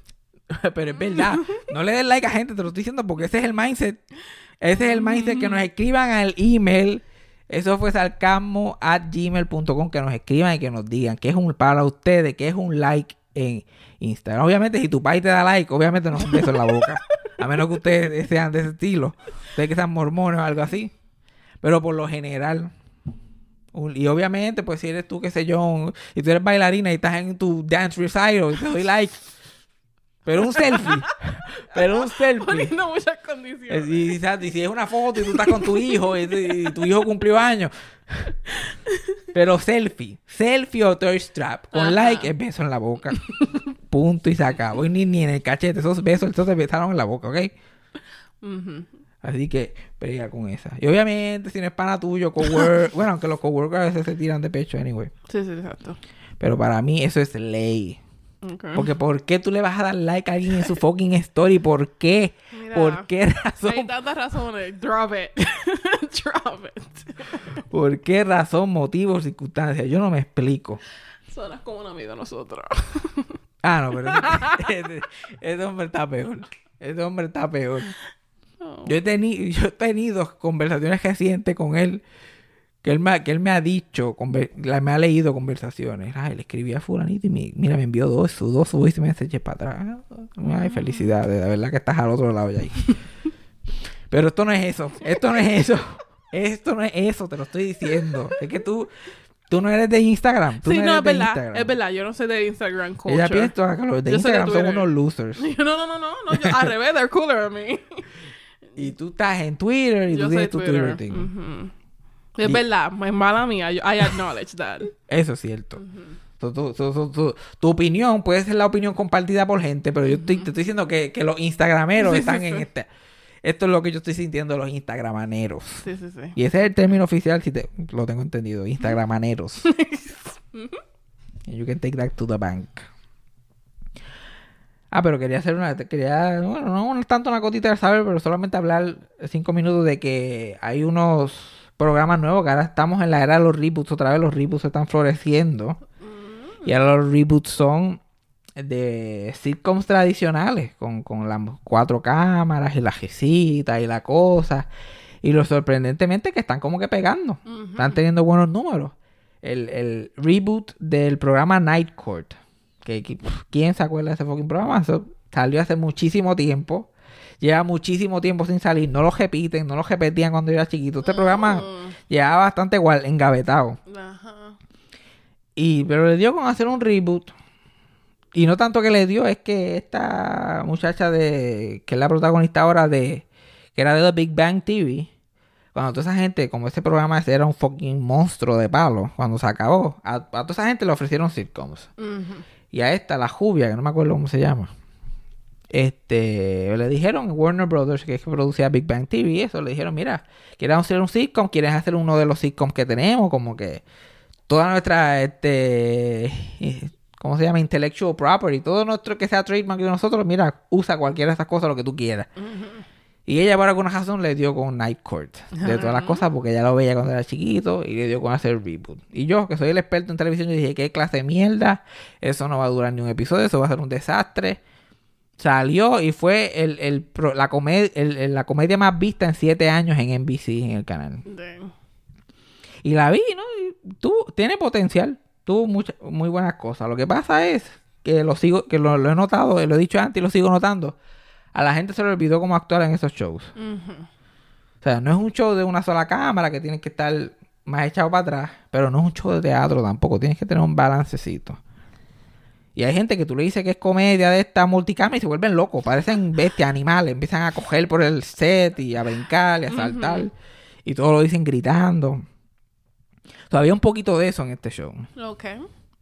Pero es verdad. No le des like a gente, te lo estoy diciendo porque ese es el mindset. Ese es el mindset que nos escriban al email. Eso fue sarcasmo at gmail.com. Que nos escriban y que nos digan que es un para ustedes, que es un like en Instagram. Obviamente, si tu país te da like, obviamente no es un beso en la boca. A menos que ustedes sean de ese estilo. Ustedes que sean mormones o algo así. Pero por lo general. Y obviamente, pues si eres tú, qué sé yo, y tú eres bailarina y estás en tu dance recital y te doy like. Pero un selfie. Pero un selfie. Poniendo muchas Eh, condiciones. Y, y- y si es una foto y tú estás con tu hijo y, y tu hijo cumplió años. Pero selfie. Selfie o thirst strap. Con Ajá. like es beso en la boca. Punto y se acabó. Y ni, ni en el cachete. Esos besos, esos se besaron en la boca, ¿ok? Así que pelea con esa. Y obviamente, si no es pana tuyo, coworker. bueno, aunque los coworkers a veces se tiran de pecho, anyway. Sí, sí, exacto. Pero para mí eso es ley. Okay. Porque ¿por qué tú le vas a dar like a alguien en su fucking story? ¿Por qué? Mira, ¿Por qué razón? Hay tantas razones. Drop it. Drop it. ¿Por qué razón, motivo, circunstancia? Yo no me explico. Sonas como un amigo nosotros. Ah, no, pero ese, ese- hombre está peor. Ese hombre está peor. Oh. Yo he, tenido, yo he tenido conversaciones recientes con él que él me, ha- que él me ha dicho, la- me ha leído conversaciones. Ay, le escribí a fulanito y me- mira, me envió dos, sus dos voice messages para atrás. Ay, felicidades, de verdad que estás al otro lado ya ahí. Pero esto no es eso, esto no es eso. Esto no es eso, te lo estoy diciendo. Es que tú, tú no eres de Instagram. Tú Sí, no, no, eres es de verdad. Instagram. Es verdad, yo no soy de Instagram culture. Ella piensa que los de Yo soy de Instagram son unos losers. No, no, no, no, no yo, al revés, they're cooler than me. Y tú estás en Twitter y yo tú tienes tu Twitter thing. Ujú. Es Y- verdad, es mala mía. yo- I acknowledge that. Eso es cierto. Tu, tu- tu- tu- tu- tu opinión puede ser la opinión compartida por gente, pero yo estoy, te estoy diciendo que, que los instagrameros Sí, están sí. en este... Esto es lo que yo estoy sintiendo los instagramaneros. Sí, sí, sí. Y ese es el término oficial, si te, lo tengo entendido. Instagramaneros. And you can take that to the bank. Ah, pero quería hacer una... Quería... Bueno, no tanto una cotita de saber, pero solamente hablar cinco minutos de que hay unos programas nuevos que ahora estamos en la era de los reboots. Otra vez los reboots están floreciendo. Y ahora los reboots son de sitcoms tradicionales, con, con las cuatro cámaras y la gesita y la cosa. Y lo sorprendentemente que están como que pegando. Están teniendo buenos números. El, el reboot del programa Night Court. Que, que, ¿Quién se acuerda de ese fucking programa? Eso salió hace muchísimo tiempo. Lleva muchísimo tiempo sin salir. No lo repiten, no lo repetían cuando yo era chiquito. Este programa Mm. llevaba bastante igual, engavetado. Ajá. Y, pero le dio con hacer un reboot. Y no tanto que le dio, es que esta muchacha de que es la protagonista ahora de que era de The Big Bang TV, cuando toda esa gente, como ese programa ese era un fucking monstruo de palo, cuando se acabó, a, a toda esa gente le ofrecieron sitcoms. Y a esta, la Jubia, que no me acuerdo cómo se llama. Este, le dijeron Warner Brothers, que es que producía Big Bang TV, y eso, le dijeron, mira, ¿quieres hacer un sitcom? ¿Quieres hacer uno de los sitcoms que tenemos? Como que toda nuestra, este, ¿cómo se llama? Intellectual property, todo nuestro que sea trademark de nosotros, mira, usa cualquiera de esas cosas, lo que tú quieras. Y ella por alguna razón le dio con Night Court de todas las cosas porque ella lo veía cuando era chiquito y le dio con hacer reboot. Y yo, que soy el experto en televisión, yo dije, ¿qué clase de mierda? Eso no va a durar ni un episodio, eso va a ser un desastre. Salió y fue el, el la, comed- el- la comedia más vista en siete años en NBC, en el canal. Damn. Y la vi, ¿no? Y tú, tiene potencial. Tuvo muchas, muy buenas cosas. Lo que pasa es que lo sigo, que lo, lo he notado, lo he dicho antes y lo sigo notando. A la gente se le olvidó cómo actuar en esos shows. O sea, no es un show de una sola cámara que tienes que estar más echado para atrás, pero no es un show de teatro tampoco. Tienes que tener un balancecito. Y hay gente que tú le dices que es comedia de esta multicámara y se vuelven locos, parecen bestias, animales, empiezan a coger por el set y a brincar y a saltar. Y todo lo dicen gritando. Todavía un poquito de eso en este show. Ok.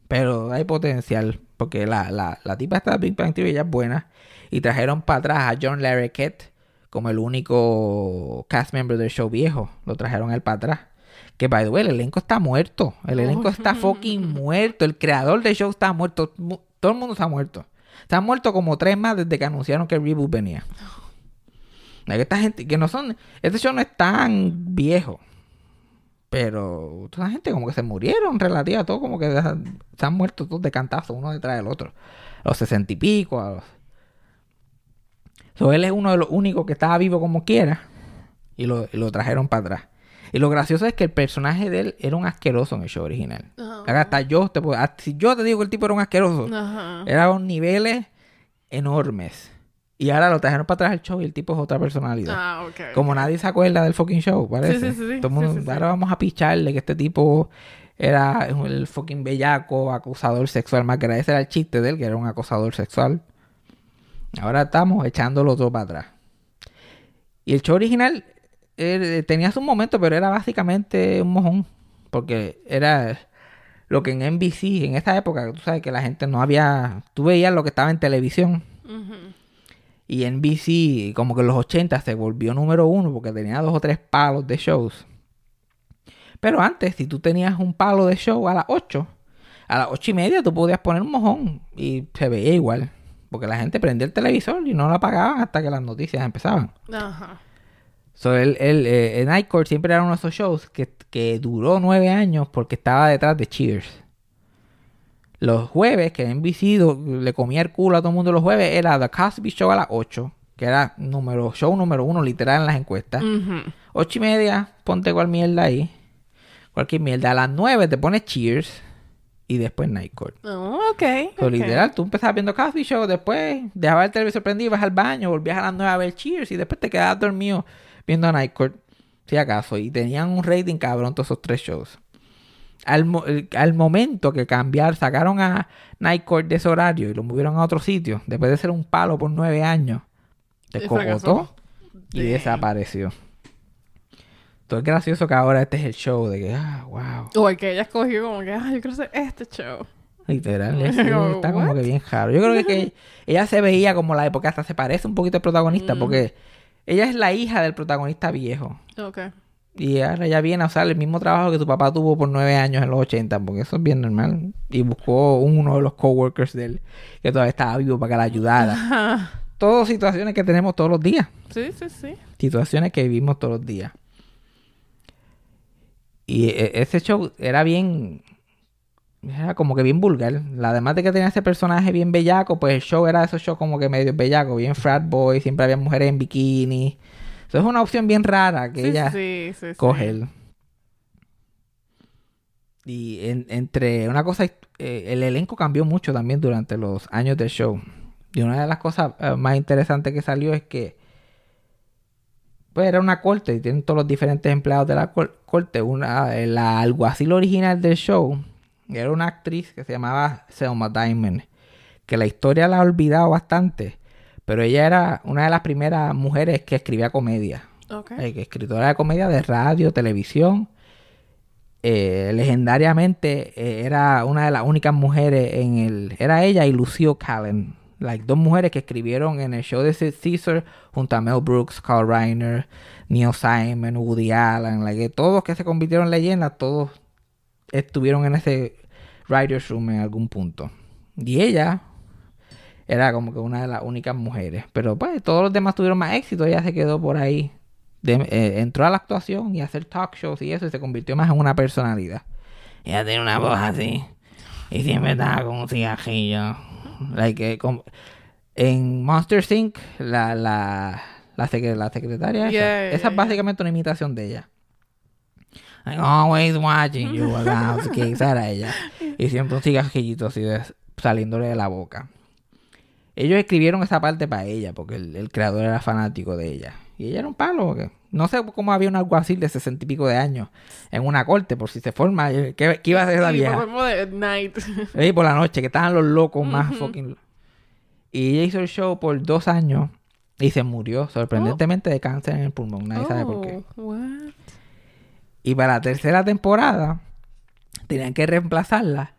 Pero hay potencial. Porque la, la, la tipa esta de Big Bang TV ella es buena. Y trajeron para atrás a John Larroquette como el único cast member del show viejo. Lo trajeron él para atrás. Que, by the way, el elenco está muerto. El elenco está fucking muerto. El creador del show está muerto. Mu- Todo el mundo está muerto. Se han muerto como tres más desde que anunciaron que el reboot venía. Esta gente, que no son... Este show no es tan viejo. Pero toda la gente como que se murieron relativa, todo como que se han muerto todos de cantazo, uno detrás del otro. A los sesenta y pico, a los... So, él es uno de los únicos que estaba vivo como quiera. Y lo, y lo trajeron para atrás. Y lo gracioso es que el personaje de él era un asqueroso en el show original. Acá hasta yo te si yo te digo que el tipo era un asqueroso, era un niveles enormes. Y ahora lo trajeron para atrás al show y el tipo es otra personalidad. Ah, ok. Como nadie se acuerda del fucking show, parece. Sí, sí, sí. Todo mundo, ahora vamos a picharle que este tipo era el fucking bellaco, acosador sexual más grande. Ese era el chiste de él, que era un acosador sexual. Ahora estamos echándolo todo para atrás. Y el show original eh, tenía su momento, pero era básicamente un mojón. Porque era lo que en NBC, en esa época, tú sabes que la gente no había... Tú veías lo que estaba en televisión. Ujú. Y NBC, como que en los 80 se volvió número uno porque tenía dos o tres palos de shows. Pero antes, si tú tenías un palo de show a las 8, a las 8 y media tú podías poner un mojón y se veía igual. Porque la gente prendía el televisor y no lo apagaban hasta que las noticias empezaban. Ajá. So, el, el, eh, el Night Court siempre era uno de esos shows que, que duró nueve años porque estaba detrás de Cheers. Los jueves, que NBC do- le comía el culo a todo el mundo los jueves, era The Cosby Show a las 8, que era número, show número uno literal en las encuestas. Ocho y media, ponte cual mierda ahí. Cualquier mierda. A las 9 te pones Cheers y después Night Court. Oh, ok. So, ok. literal, tú empezabas viendo Cosby Show, después dejabas el televisor prendido, ibas al baño, volvías a las 9 a ver Cheers y después te quedabas dormido viendo Night Court, si acaso. Y tenían un rating cabrón todos esos tres shows. Al, mo- el- al momento que cambiar, sacaron a Night Court de ese horario y lo movieron a otro sitio, después de ser un palo por nueve años, descogotó y desapareció. Todo es gracioso que ahora este es el show de que, ah, wow. O el que ella escogió como que, ah, yo quiero hacer este show. Literal, es- está como que bien raro. Yo creo que, que ella se veía como la época, hasta se parece un poquito al protagonista, Mm. porque ella es la hija del protagonista viejo. Ok. Y ahora ella viene a usar el mismo trabajo que tu papá tuvo por nueve años en los 80, porque eso es bien normal. Y buscó uno de los coworkers de él, que todavía estaba vivo para que la ayudara. Ajá. Todas situaciones que tenemos todos los días. Sí, sí, sí. Situaciones que vivimos todos los días. Y e- ese show era bien. Era como que bien vulgar. Además de que tenía ese personaje bien bellaco, pues el show era esos shows como que medio bellaco, bien frat boy, siempre había mujeres en bikini. Eso es una opción bien rara que sí, ella sí, sí, coge. Y en- entre una cosa, eh, el elenco cambió mucho también durante los años del show. Y una de las cosas eh, más interesantes que salió es que pues era una corte y tienen todos los diferentes empleados de la cor- corte. Una, eh, la alguacil original del show era una actriz que se llamaba Selma Diamond, que la historia la ha olvidado bastante, pero ella era una de las primeras mujeres que escribía comedia. Eh, escritora de comedia de radio, televisión. Eh, legendariamente eh, era una de las únicas mujeres en el... Era ella y Lucio Callen. Like, dos mujeres que escribieron en el show de Sid Caesar junto a Mel Brooks, Carl Reiner, Neil Simon, Woody Allen. Like, todos que se convirtieron en leyendas, todos estuvieron en ese writer's room en algún punto. Y ella era como que una de las únicas mujeres. Pero pues todos los demás tuvieron más éxito. Ella se quedó por ahí. De- eh, entró a la actuación y a hacer talk shows y eso y se convirtió más en una personalidad. Ella tiene una voz así. Y siempre estaba con un cigarrillo. Like, eh, como- en Monster Inc. La, la, la, secre- la secretaria esa, Yeah, yeah, esa es básicamente una imitación de ella. Like, always watching you around. que esa era ella. Y siempre un cigarrillito así de- saliéndole de la boca. Ellos escribieron esa parte para ella, porque el, el creador era fanático de ella. Y ella era un palo, porque no sé cómo había un alguacil de sesenta y pico de años en una corte, por si se forma, eh, ¿qué, qué iba a hacer esa Y vieja? de Night. Eh, por la noche, que estaban los locos más fucking... Y ella hizo el show por dos años y se murió, sorprendentemente, de cáncer en el pulmón. Nadie sabe por qué. Oh, what? Y para la tercera temporada tenían que reemplazarla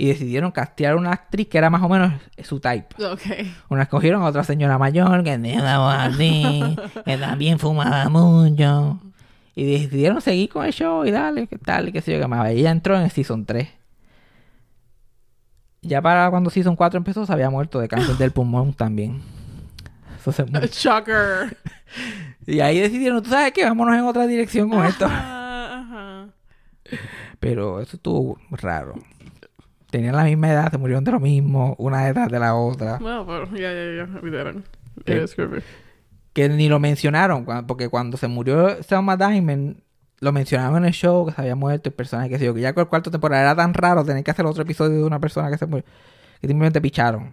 y decidieron castear una actriz que era más o menos su type. Ok. Una escogieron a otra señora mayor que voz así, que también fumaba mucho. Y decidieron seguir con el show y dale, qué tal, y qué sé yo qué más. Ella entró en el Season 3. Ya para cuando Season 4 empezó, se había muerto de cáncer del pulmón también. Eso se. Shocker. Y ahí decidieron, tú sabes qué, vámonos en otra dirección con esto. Pero eso estuvo raro. Tenían la misma edad, se murieron de lo mismo, una detrás de la otra. Bueno, pero ya, ya, ya, olvidaron. Eh. Que ni lo mencionaron, porque cuando se murió Selma Diamond, lo mencionaron en el show, que se había muerto el personaje, que sé yo, que ya con el cuarto temporada era tan raro tener que hacer otro episodio de una persona que se murió, que simplemente picharon.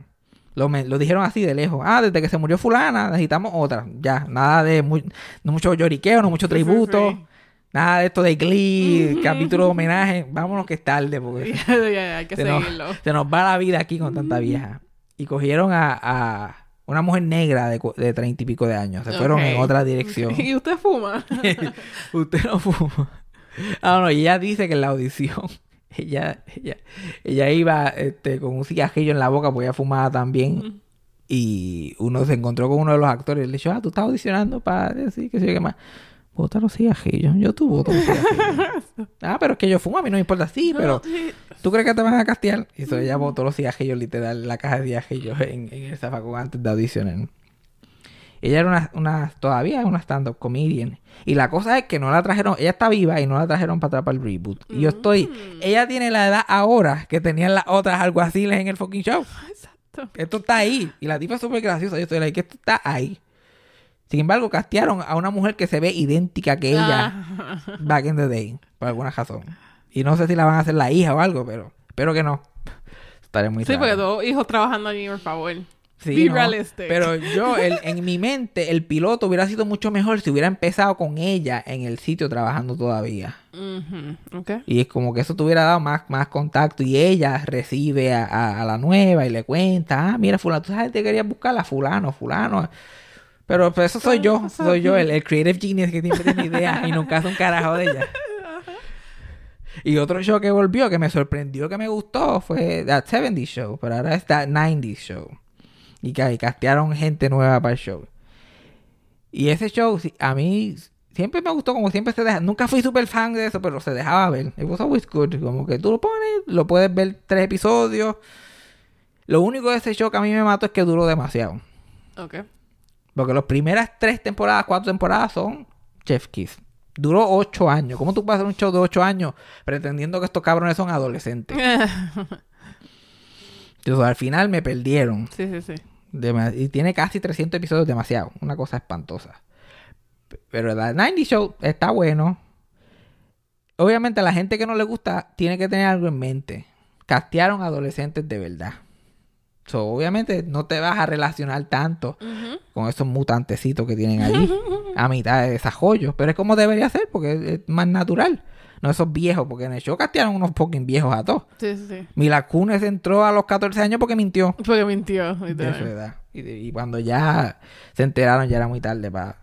Lo, lo dijeron así de lejos. Ah, desde que se murió fulana, necesitamos otra. Ya, nada de mu- no mucho lloriqueo, no mucho Sí, sí, tributo. sí. Nada de esto de Glee, capítulo de homenaje. Vámonos que es tarde, porque hay que se nos, seguirlo. se nos va la vida aquí con tanta vieja. Y cogieron a, a una mujer negra de treinta y pico de años. Se fueron en otra dirección. ¿Y usted fuma? Usted no fuma. Ah, no, y ella dice que en la audición, ella, ella, ella iba este, con un cigarrillo en la boca porque ella fumaba también. Y uno se encontró con uno de los actores y le dijo, ah, tú estás audicionando para decir que sé qué más. Bota los cigarrillos. Yo tú voto los cigarrillos. ah, pero es que yo fumo, a mí no me importa. Sí, pero ¿tú crees que te van a castear? Y eso ella botó los cigarrillos literal, la caja de cigarrillos en, en el zafacón antes de audicionar. Ella era una, una todavía es una stand-up comedian. Y la cosa es que no la trajeron, ella está viva y no la trajeron para atrás para el reboot. Y yo estoy, ella tiene la edad ahora que tenían las otras alguaciles en el fucking show. Exacto. Esto está ahí. Y la tipa es súper graciosa. Yo estoy like, esto está ahí. Sin embargo, castearon a una mujer que se ve idéntica que ella Ah. back in the day, por alguna razón. Y no sé si la van a hacer la hija o algo, pero espero que no. Estaré muy Sí, porque dos hijos trabajando allí, por favor. Sí, Be ¿no? Pero yo, el- en mi mente, el piloto hubiera sido mucho mejor si hubiera empezado con ella en el sitio trabajando todavía. Ujú, Ok. Y es como que eso te hubiera dado más, más contacto. Y ella recibe a, a- a la nueva y le cuenta, ah, mira, fulano, tú sabes que querías buscarla, fulano, fulano. Pero, pero eso soy yo, soy yo, el, el creative genius que siempre tiene ideas y nunca hace un carajo de ella. Y otro show que volvió, que me sorprendió, que me gustó, fue That 70 Show. Pero ahora es That 90 Show. Y que y castearon gente nueva para el show. Y ese show, a mí siempre me gustó, como siempre se deja. Nunca fui súper fan de eso, pero se dejaba ver. It was always good. Como que tú lo pones, lo puedes ver tres episodios. Lo único de ese show que a mí me mató es que duró demasiado. Ok. Porque las primeras tres temporadas, cuatro temporadas son Chef Kiss. Duró ocho años. ¿Cómo tú puedes hacer un show de ocho años pretendiendo que estos cabrones son adolescentes? Entonces, al final me perdieron. sí, sí, sí. Dema- y tiene casi 300 episodios, demasiado. Una cosa espantosa. Pero la 90 Show está bueno. Obviamente, a la gente que no le gusta tiene que tener algo en mente. Castearon adolescentes de verdad. So, obviamente, no te vas a relacionar tanto con esos mutantecitos que tienen allí a mitad de desarrollo. Pero es como debería ser, porque es, más natural. No esos viejos, porque en el show castearon unos fucking viejos a todos. Sí, sí, sí. Mila Kunis entró a los 14 años porque mintió Porque mintió. de su literal. edad. Y, cuando ya se enteraron, ya era muy tarde para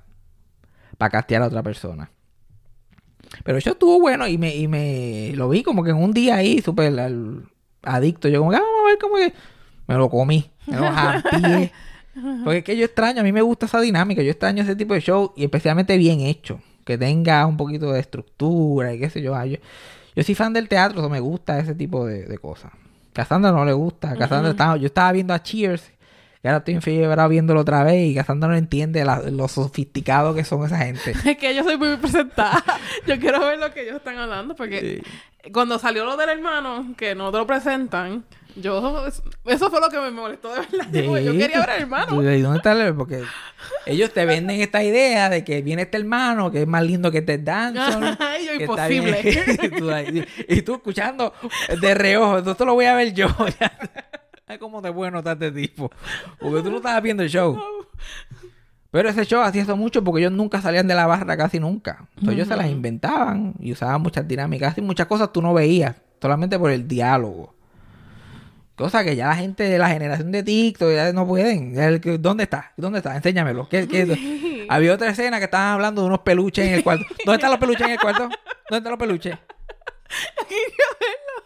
castear a otra persona. Pero eso estuvo bueno y me, y me lo vi como que en un día ahí, súper adicto. Yo como que "Ah, vamos a ver cómo que... Me lo comí. Me lo jampié. Porque es que yo extraño, a mí me gusta esa dinámica. Yo extraño ese tipo de show y especialmente bien hecho. Que tenga un poquito de estructura y qué sé yo. Ah, Yo, yo soy fan del teatro, so me gusta ese tipo de, de cosas. Cassandra no le gusta. Cassandra estaba- yo estaba viendo a Cheers. Que ahora estoy enfiebrado viéndolo otra vez. Y Cassandra no entiende la- lo sofisticado que son esa gente. Es que yo soy muy presentada. Yo quiero ver lo que ellos están hablando porque cuando salió lo del hermano, que no te lo presentan, yo... Eso fue lo que me molestó de verdad. Yo quería ver al hermano. ¿Y dónde está el- Porque ellos te venden esta idea de que viene este hermano, que es más lindo que Ted Danson. Ay, yo, imposible. y, tú ahí- y tú escuchando de reojo, esto lo voy a ver yo. Ay, cómo te puede notar este tipo. Porque tú no estabas viendo el show. Pero ese show hacía eso mucho porque ellos nunca salían de la barra casi nunca. Entonces ellos se las inventaban y usaban muchas dinámicas y muchas cosas tú no veías, solamente por el diálogo. Cosa que ya la gente de la generación de TikTok ya no pueden. ¿Dónde está? ¿Dónde está? Enséñamelo. ¿Qué, qué- Había otra escena que estaban hablando de unos peluches en el cuarto. ¿Dónde están los peluches en el cuarto? ¿Dónde están los peluches?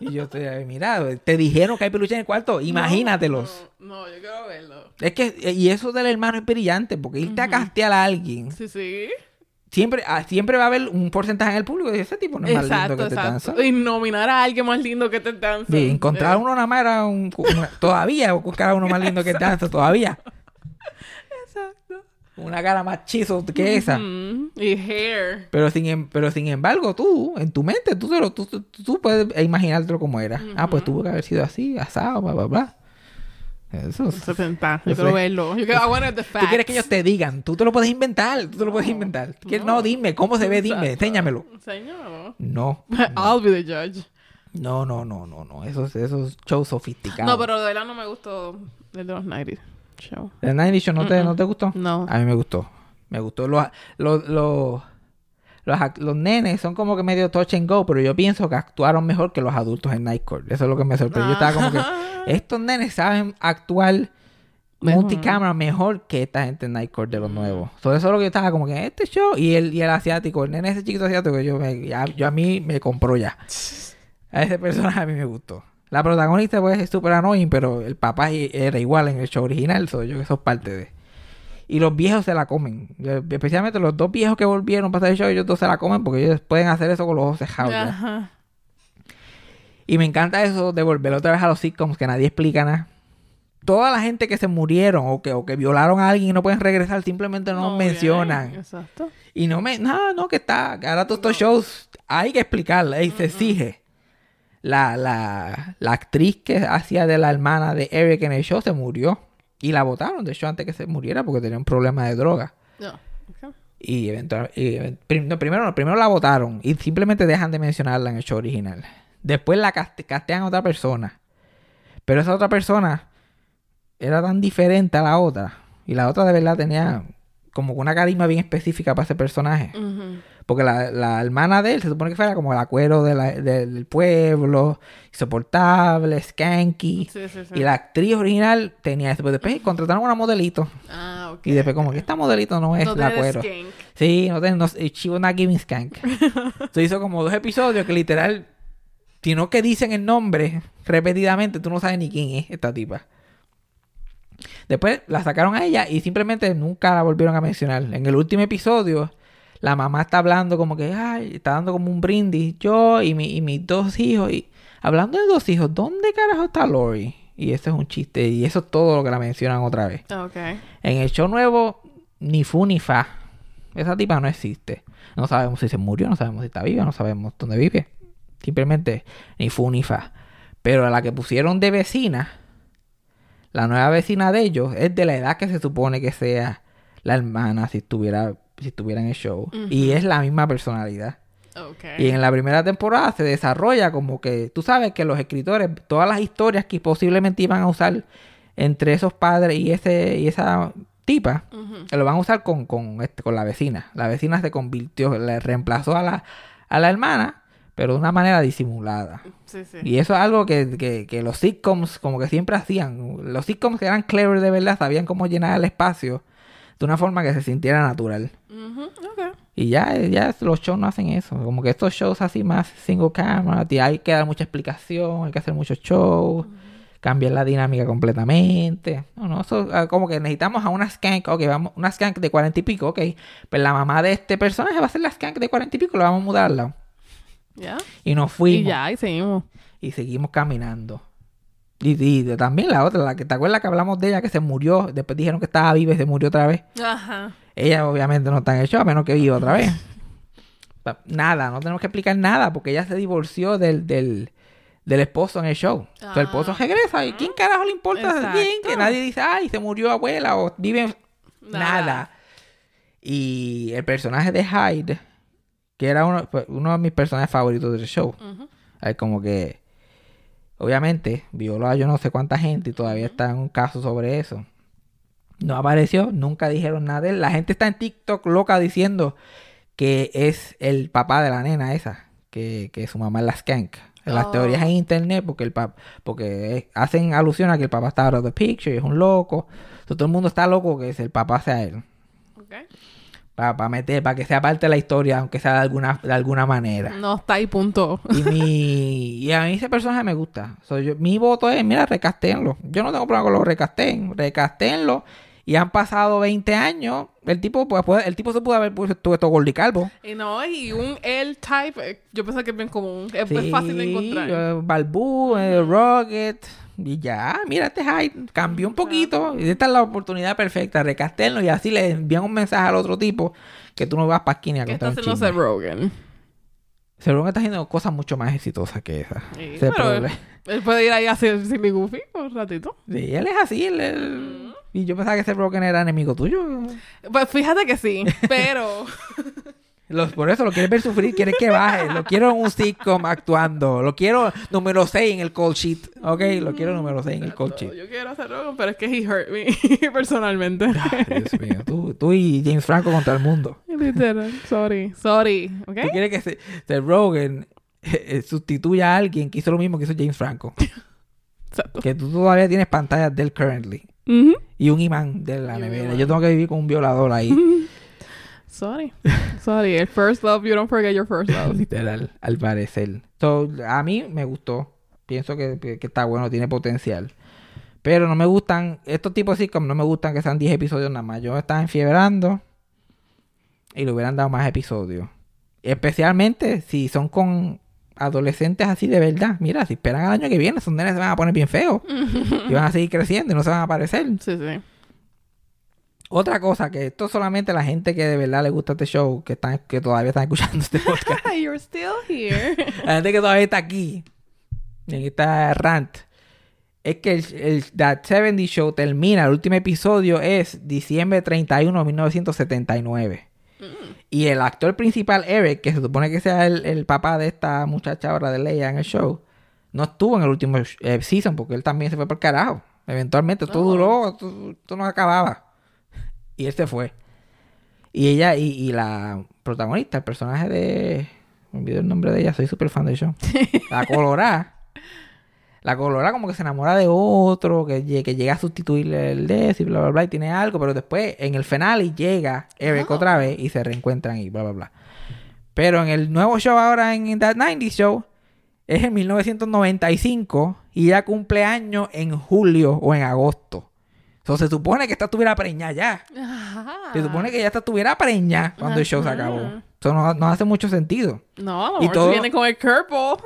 Y yo estoy ahí, mira, te dijeron que hay peluches en el cuarto, imagínatelos. No, no, yo quiero verlo. Es que, y eso del hermano es brillante, porque irte a castear a alguien Sí, sí. Siempre, ah, siempre va a haber un porcentaje en el público de ese tipo no es más Exacto, lindo que te danza. Y nominar a alguien más lindo que te danza. Sí, encontrar Eh, uno nada más era un, una- todavía buscar a uno más lindo que danza todavía. Exacto. Una cara más chizo que esa. Mm, Y hair. Pero sin, em- pero sin embargo, tú, en tu mente, tú, te lo- tú, tú- tú puedes imaginártelo como era. Ah, pues tuvo que haber sido así, asado, bla, bla, bla. Eso es- 70. Yo quiero verlo. Yo quiero, I wanted the Tú facts. quieres que ellos te digan, tú te lo puedes inventar, tú te lo puedes inventar. Tú quieres- No, dime, ¿cómo se ve? Dime, enséñamelo. Enséñamelo. No, I'll be the judge. no, no, no, no, no. Eso es, eso es show sofisticado. No, pero de verdad no me gustó el de los 90 show. ¿El 90 Show no te, no te gustó? No. A mí me gustó. Me gustó. Los, los, los, los, los nenes son como que medio touch and go, pero yo pienso que actuaron mejor que los adultos en Night Court. Eso es lo que me sorprendió. Yo estaba como que estos nenes saben actuar multicámara mejor que esta gente en Night Court de los nuevos. Sobre eso es lo que yo estaba como que en este show y el, y el asiático, el nene ese chiquito asiático, yo, me, ya- yo a mí me compró ya. A ese personaje a mí me gustó. La protagonista pues es súper annoying, pero el papá era igual en el show original, soy yo que eso es parte de. Y los viejos se la comen. Especialmente los dos viejos que volvieron para hacer el show, ellos dos se la comen porque ellos pueden hacer eso con los ojos cejados. Ajá. Y me encanta eso de volver otra vez a los sitcoms que nadie explica nada. Toda la gente que se murieron o que, o que violaron a alguien y no pueden regresar simplemente no, No, mencionan. bien, Exacto. Y no me... No, no, que está... Ahora todos estos shows hay que explicarla y se exige. La, la, la actriz que hacía de la hermana de Eric en el show se murió. Y la votaron de hecho antes que se muriera porque tenía un problema de droga. No. ok. Y eventualmente... primero, no, primero la votaron y simplemente dejan de mencionarla en el show original. Después la cast- castean a otra persona. Pero esa otra persona era tan diferente a la otra. Y la otra de verdad tenía como una carisma bien específica para ese personaje. Ujú. Porque la, la hermana de él se supone que fuera como el acuero de la- de- del pueblo, insoportable, skanky. Sí, sí, sí. Y la actriz original tenía eso. Pero después contrataron a una modelito. Ah, ok. Y después como que esta modelito no es no la acuero. skank. Sí, no, te- no she was not giving skank. Se hizo como dos episodios que literal, si no que dicen el nombre repetidamente, tú no sabes ni quién es esta tipa. Después la sacaron a ella y simplemente nunca la volvieron a mencionar. En el último episodio, la mamá está hablando como que, ay, está dando como un brindis, yo y, mi, y mis dos hijos. Y hablando de dos hijos, ¿dónde carajo está Lori? Y eso es un chiste. Y eso es todo lo que la mencionan otra vez. En el show nuevo, ni fu ni fa. Esa tipa no existe. No sabemos si se murió, no sabemos si está viva, no sabemos dónde vive. Simplemente ni fu ni fa. Pero a la que pusieron de vecina, la nueva vecina de ellos es de la edad que se supone que sea la hermana si estuviera, si estuviera en el show. Y es la misma personalidad. Y en la primera temporada se desarrolla como que tú sabes que los escritores, todas las historias que posiblemente iban a usar entre esos padres y ese y esa tipa, lo van a usar con, con, este, con la vecina. La vecina se convirtió, le reemplazó a la, a la hermana, pero de una manera disimulada. Sí, sí. Y eso es algo que, que, que los sitcoms como que siempre hacían. Los sitcoms que eran clever de verdad sabían cómo llenar el espacio de una forma que se sintiera natural. Y ya, ya los shows no hacen eso. Como que estos shows así más single camera, hay que dar mucha explicación, hay que hacer muchos shows, cambiar la dinámica completamente. No, no, eso ah, como que necesitamos a una skank, ok, vamos, una skank de cuarenta y pico, ok. Pues la mamá de este personaje va a ser la skank de cuarenta y pico, la vamos a mudar al. Y nos fuimos. Y ya, y seguimos. Y seguimos caminando. Y, y también la otra, la que te acuerdas que hablamos de ella que se murió, después dijeron que estaba viva y se murió otra vez. Ajá. Ella obviamente no está en el show, a menos que viva otra vez. Nada, no tenemos que explicar nada porque ella se divorció del, del, del esposo en el show. Sea, el esposo Ah. regresa y ¿quién carajo le importa bien? Que nadie dice, ay, se murió abuela o vive nada. Nada. Y el personaje de Hyde, que era uno, fue uno de mis personajes favoritos del show. Ujú. Es como que, obviamente, violó a yo no sé cuánta gente y todavía está en un caso sobre eso. No apareció, nunca dijeron nada de él. La gente está en TikTok loca diciendo que es el papá de la nena esa, que, que su mamá es la skank. Las Oh. teorías en internet, porque el pap porque hacen alusión a que el papá está out of the picture y es un loco. Todo el mundo está loco que el papá sea él. Para meter, para que sea parte de la historia, aunque sea de alguna, de alguna manera. No está ahí, punto. Y, mi, y a mí ese personaje me gusta. So, yo- mi voto es, mira, recastenlo. Yo no tengo problema con lo recasteen. Recastenlo y han pasado 20 años, el tipo, pues, puede- el tipo se pudo haber puesto esto gordo y calvo. Y no, y un L-type, eh, yo pensé que es bien común. Es, Sí, fácil de encontrar. eh, Balbú, eh, Rocket. Y ya, mira este hype, cambió un poquito. Y esta es la oportunidad perfecta, recastenlo y así le envían un mensaje al otro tipo que tú no vas para esquina a ¿Qué está haciendo. Seth Rogen? Seguro que está haciendo cosas mucho más exitosas que esa. Sí, Ese pero problema. él puede ir ahí a hacer Silly Goofy por un ratito. Sí, él es así. él- él- Y yo pensaba que Broken era enemigo tuyo. Pues fíjate que sí, pero... Los- por eso lo quieres ver sufrir, quieres que baje. Lo quiero en un sitcom actuando. Lo quiero número 6 en el call sheet. Ok, lo quiero número 6 en el call sheet. yo quiero hacer Rogen, pero es que he hurt me personalmente. Ay, Dios mío, tú, tú y James Franco contra el mundo. Literal. Sorry. Sorry. ¿Ok? Tú quieres que se, Seth Rogen eh, eh, sustituya a alguien que hizo lo mismo que hizo James Franco. Exacto. Que tú todavía tienes pantallas de él currently. Ujú. Y un imán de la Y nevera. Yo tengo que vivir con un violador ahí. Sorry. Sorry. El first love, you don't forget your first love. Literal, al parecer. So, a mí me gustó. Pienso que, que está bueno, tiene potencial. Pero no me gustan, estos tipos así como no me gustan que sean 10 episodios nada más. Yo me estaba enfiebrando y le hubieran dado más episodios. Especialmente si son con adolescentes así de verdad. Mira, si esperan al año que viene, esos nenes se van a poner bien feos. y van a seguir creciendo y no se van a aparecer. Sí, sí. Otra cosa, que esto solamente la gente que de verdad le gusta este show, que, están, que todavía están escuchando este podcast. You're still here. La gente que todavía está aquí, en esta rant, es que el, el That 70 Show termina, el último episodio es diciembre 31 de 1979. Y el actor principal, Eric, que se supone que sea el, el papá de esta muchacha ahora de Leia en el show, no estuvo en el último eh, season porque él también se fue por carajo. Eventualmente, esto Oh. duró, esto, esto no acababa. Y él se fue. Y ella, y, y la protagonista, el personaje de. Me olvidé el nombre de ella, soy súper fan del show. La colorada. La colorada como que se enamora de otro, que, que llega a sustituirle el de y bla, bla, bla, y tiene algo, pero después en el final llega Eric Oh. otra vez y se reencuentran y bla, bla, bla. Pero en el nuevo show ahora, en That 90 Show, es en 1995 y ya cumple años en julio o en agosto. Entonces se supone que esta estuviera preñada ya. Ajá. Se supone que ya esta estuviera preñada cuando el show se acabó. Eso no, no hace mucho sentido. No, a lo Y mejor todo- viene con el curveball.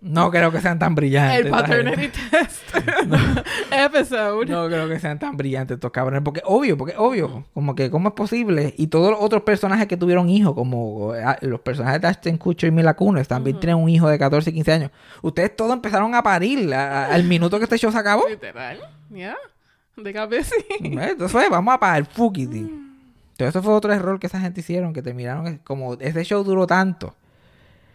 No creo que sean tan brillantes. el paternity test episode. No creo que sean tan brillantes estos cabrones. Porque obvio, porque obvio. Como que, ¿cómo es posible? Y todos los otros personajes que tuvieron hijos, como eh, los personajes de Ashton Kutcher y Mila Kunis, también tienen un hijo de 14 y 15 años. Ustedes todos empezaron a parir a- a- al minuto que este show se acabó. Literal. Yeah. De cabeza. Entonces vamos a pagar fuckity. Entonces eso fue otro error que esa gente hicieron, que terminaron, como ese show duró tanto.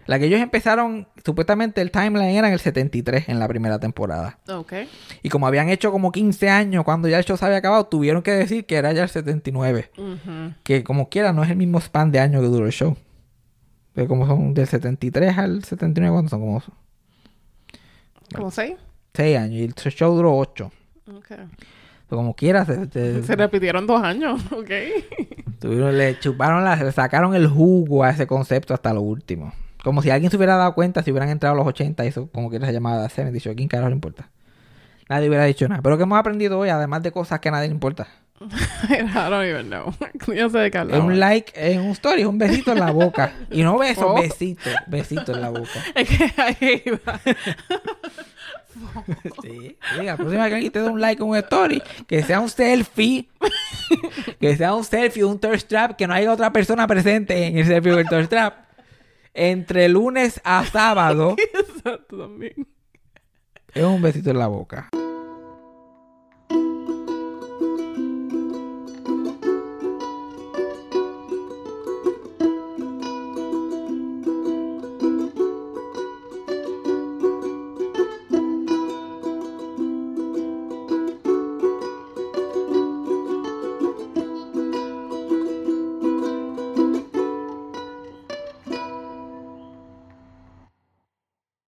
La que ellos empezaron, supuestamente el timeline era en el 73, en la primera temporada. Ok. Y como habían hecho como 15 años cuando ya el show se había acabado, tuvieron que decir que era ya el 79. Ujú. Que como quiera, no es el mismo span de años que duró el show. Que como son del 73 al 79, ¿cuántos son? Como ¿Cómo seis? 6 años. Y el show duró 8. Ok. Como quiera, se, se- Se repitieron dos años. Ok. Tuvieron- le chuparon la, le sacaron el jugo a ese concepto hasta lo último. Como si alguien se hubiera dado cuenta si hubieran entrado los 80 y eso como que se llamaba 70 Show. ¿Quién carajo le importa? Nadie hubiera dicho nada. Pero que hemos aprendido hoy, además de cosas que a nadie le importa. I don't even know. Yo sé de qué Es un like en un story, un besito en la boca. Y no beso, Oh. besito, besito en la boca. Es que ahí iba. Sí, la próxima vez que alguien te dé un like en un story, que sea un selfie, que sea un selfie, un thirst trap, que no haya otra persona presente en el selfie o el thirst trap. Entre lunes a sábado, Exacto también. es un besito en la boca.